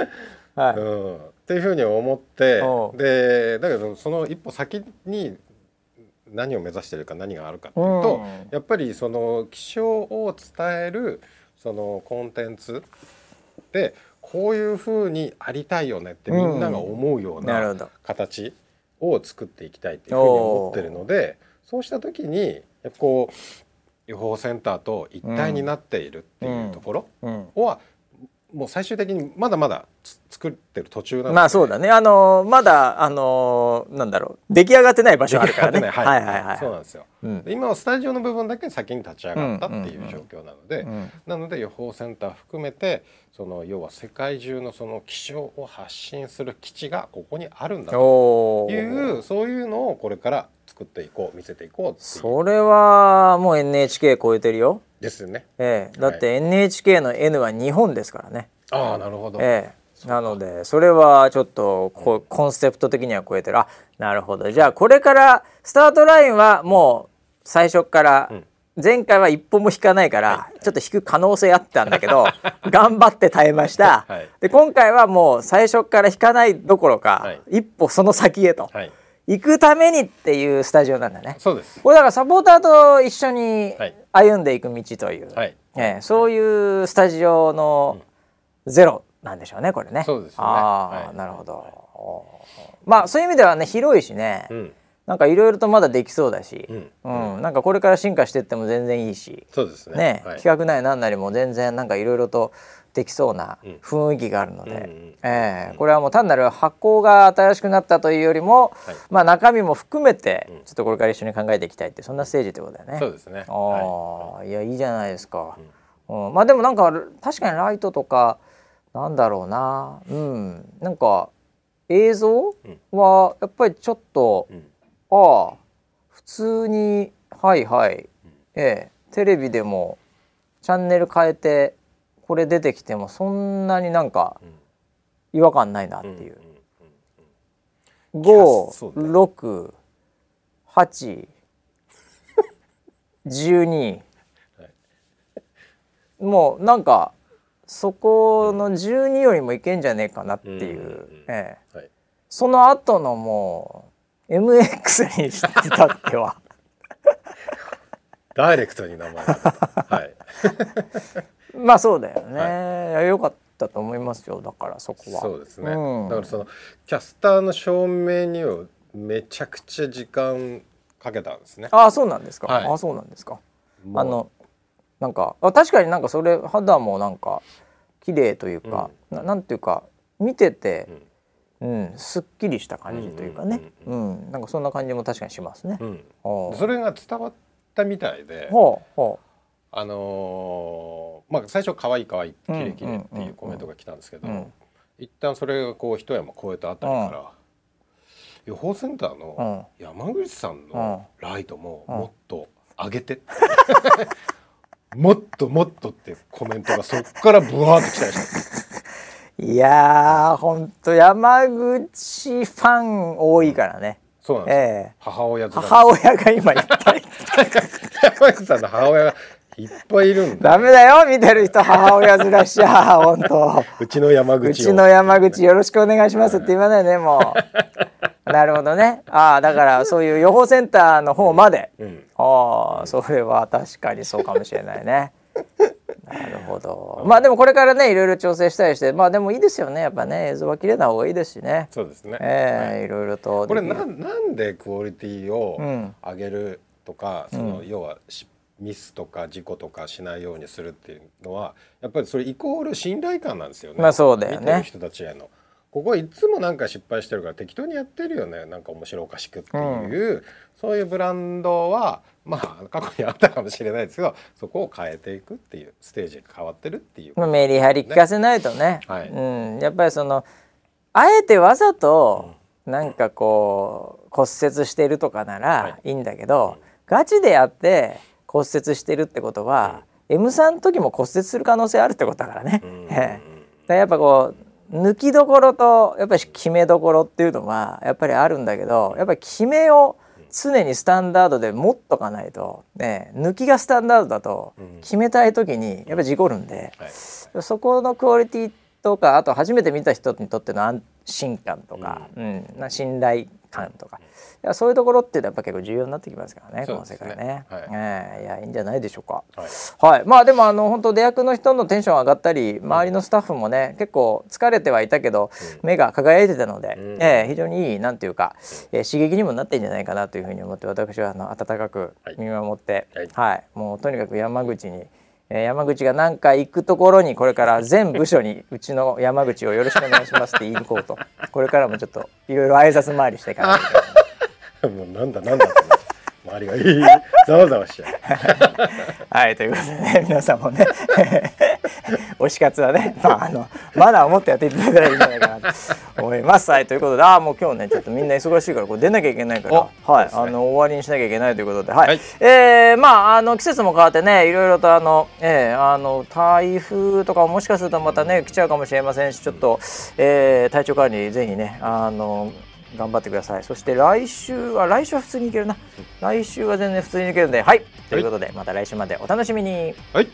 い。うん、っていうふうに思ってでだけどその一歩先に何を目指してるか何があるかっていうと、うん。やっぱりその気象を伝えるそのコンテンツでこういうふうにありたいよねってみんなが思うような形を作っていきたいっていうふうに思ってるのでそうした時にこう予報センターと一体になっているっていうところうん。は、もう最終的にまだまだつ作ってる途中なので。まあそうだね。あのまだあのなんだろう。出来上がってない場所あるからね。はい。はいはいはいそうなんですよ。うん。で今はスタジオの部分だけ先に立ち上がったっていう状況なので、うんなので予報センター含めてその要は世界中のその気象を発信する基地がここにあるんだというそういうのをこれから作っていこう見せていこうっていう。それはもう NHK 超えてるよ。ですよね。ええ。だって NHK の N は日本ですからね。ああなるほど。ええなのでそれはちょっとこコンセプト的には超えてる。あなるほど。じゃあこれからスタートラインはもう最初からうん。前回は一歩も引かないからちょっと引く可能性あったんだけど 頑張って耐えました。はい。で今回はもう最初から引かないどころはかい。一歩その先へとはい。行くためにっていうスタジオなんだね。そうです。これだからサポーターと一緒にはい。歩んでいく道という、はい。ええそういうスタジオのゼロなんでしょうねこれね。そうですよね。ああ、はい。なるほど。まあそういう意味ではね広いしね、うん。なんかいろいろとまだできそうだし、ううん。んなんかこれから進化していっても全然いいし、そうですね。ね、はい。企画内なんなりも全然なんかいろいろとできそうなうん。雰囲気があるので、うんうんええこれはもう単なる発行が新しくなったというよりも、はい。まあ中身も含めてうん。ちょっとこれから一緒に考えていきたいってそんなステージってことだよね。そうですね。あはあ、い、やいいじゃないですか、うん。まあでもなんか確かにライトとかなんだろうな。うん。なんか映像はやっぱりちょっとい。うん。ああ普通にはいはい、ええテレビでもちチャンネル変えてこれ出てきてもそんなになんか違和感ないなっていう。五六八 十二。もうなんかそこの12よりもいけんじゃねえかなっていう、ええ。はい、その後のもう MX にしてたっては。ダイレクトに名前がはい。まあそうだよね、はい、よかったと思いますよだからそこは。そうですね、うん、だからそのキャスターの照明にはめちゃくちゃ時間かけたんですね。ああそうなんですか、はい、ああそうなんですか。あのなんかあ確かになんかそれ肌もなんか綺麗というか、うん、ななんていうか見てて、うん、うん、すっきりした感じというかね、うん、うん、なんかそんな感じも確かにしますね。うん、それが伝わったみたいで、ほうほう。あのー、まあ最初可愛い可愛い綺麗綺麗っていうコメントが来たんですけど、うん、一旦それがこう一山越えたあたりから、予報センターの山口さんのライトももっと上げてって。もっともっとってコメントがそっからブワーってきたりしたいやーほんと山口ファン多いからね。そうなんです、えー、母親母親が今いっぱい山口さんの母親がいっぱいいるんだダメだよ見てる人母親ずらしちゃ本当。うちの山口うちの山口よろしくお願いしますって言わないねもう なるほどね。ああだからそういう予報センターの方まで、うん、ああそれは確かにそうかもしれないね。なるほど。まあでもこれからねいろいろ調整したりしてまあでもいいですよね。やっぱね映像は綺麗な方がいいですしね。そうですね。ええーはい、いろいろと。これななんでクオリティを上げるとか、うん、その要はミスとか事故とかしないようにするっていうのはやっぱりそれイコール信頼感なんですよね。まあそうだよね。人たちへの。ここいつもなんか失敗してるから適当にやってるよね。なんか面白おかしくっていう、うん、そういうブランドはまあ過去にあったかもしれないですけどそこを変えていくっていうステージが変わってるっていう、まあ、メリハリ聞かせないとね、はい、うん、やっぱりそのあえてわざとなんかこう骨折してるとかならい。いんだけど、はい、ガチでやって骨折してるってことは、うん、M3 の時も骨折する可能性あるってことだからね。うん、だやっぱこう抜きどころとやっぱり決めどころっていうのはやっぱりあるんだけどやっぱり決めを常にスタンダードで持っとかないと、ね、抜きがスタンダードだと決めたい時にやっぱり事故るんで、はい、そこのクオリティとかあと初めて見た人にとっての安心感とか、うん、うん、信頼感とか、いやそういうところってやっぱ結構重要になってきますからね、ね、この世界ね。はい、えー、いやいいんじゃないでしょうか。はい、はい、まあでもあの本当出役の人のテンション上がったり周りのスタッフもね結構疲れてはいたけど、うん、目が輝いてたので、うん、えー、非常にいいなんていうか、えー、刺激にもなってんじゃないかなというふうに思って私はあの温かく見守って、はい、はい、もうとにかく山口に。山口が何か行くところにこれから全部署にうちの山口をよろしくお願いしますって言いに行こうとこれからもちょっといろいろ挨拶回りしていか ないといけない。なんだなんだ周りが。い いざわざわしちゃう。はいということでね皆さんもね 推し活はねまああのまだ思ってやっていただけたらいいんじゃないかなと思います。はいということでああもう今日ねちょっとみんな忙しいからこれ出なきゃいけないからはい、ね、あの終わりにしなきゃいけないということではい、はい、えー、まああの季節も変わってねいろいろとあのえー、あの台風とかもしかするとまたね来ちゃうかもしれませんしちょっと、えー、体調管理ぜひねあの頑張ってください。そして来週は来週は普通にいけるな。来週は全然普通にいけるんではい。ということでまた来週までお楽しみに。はい。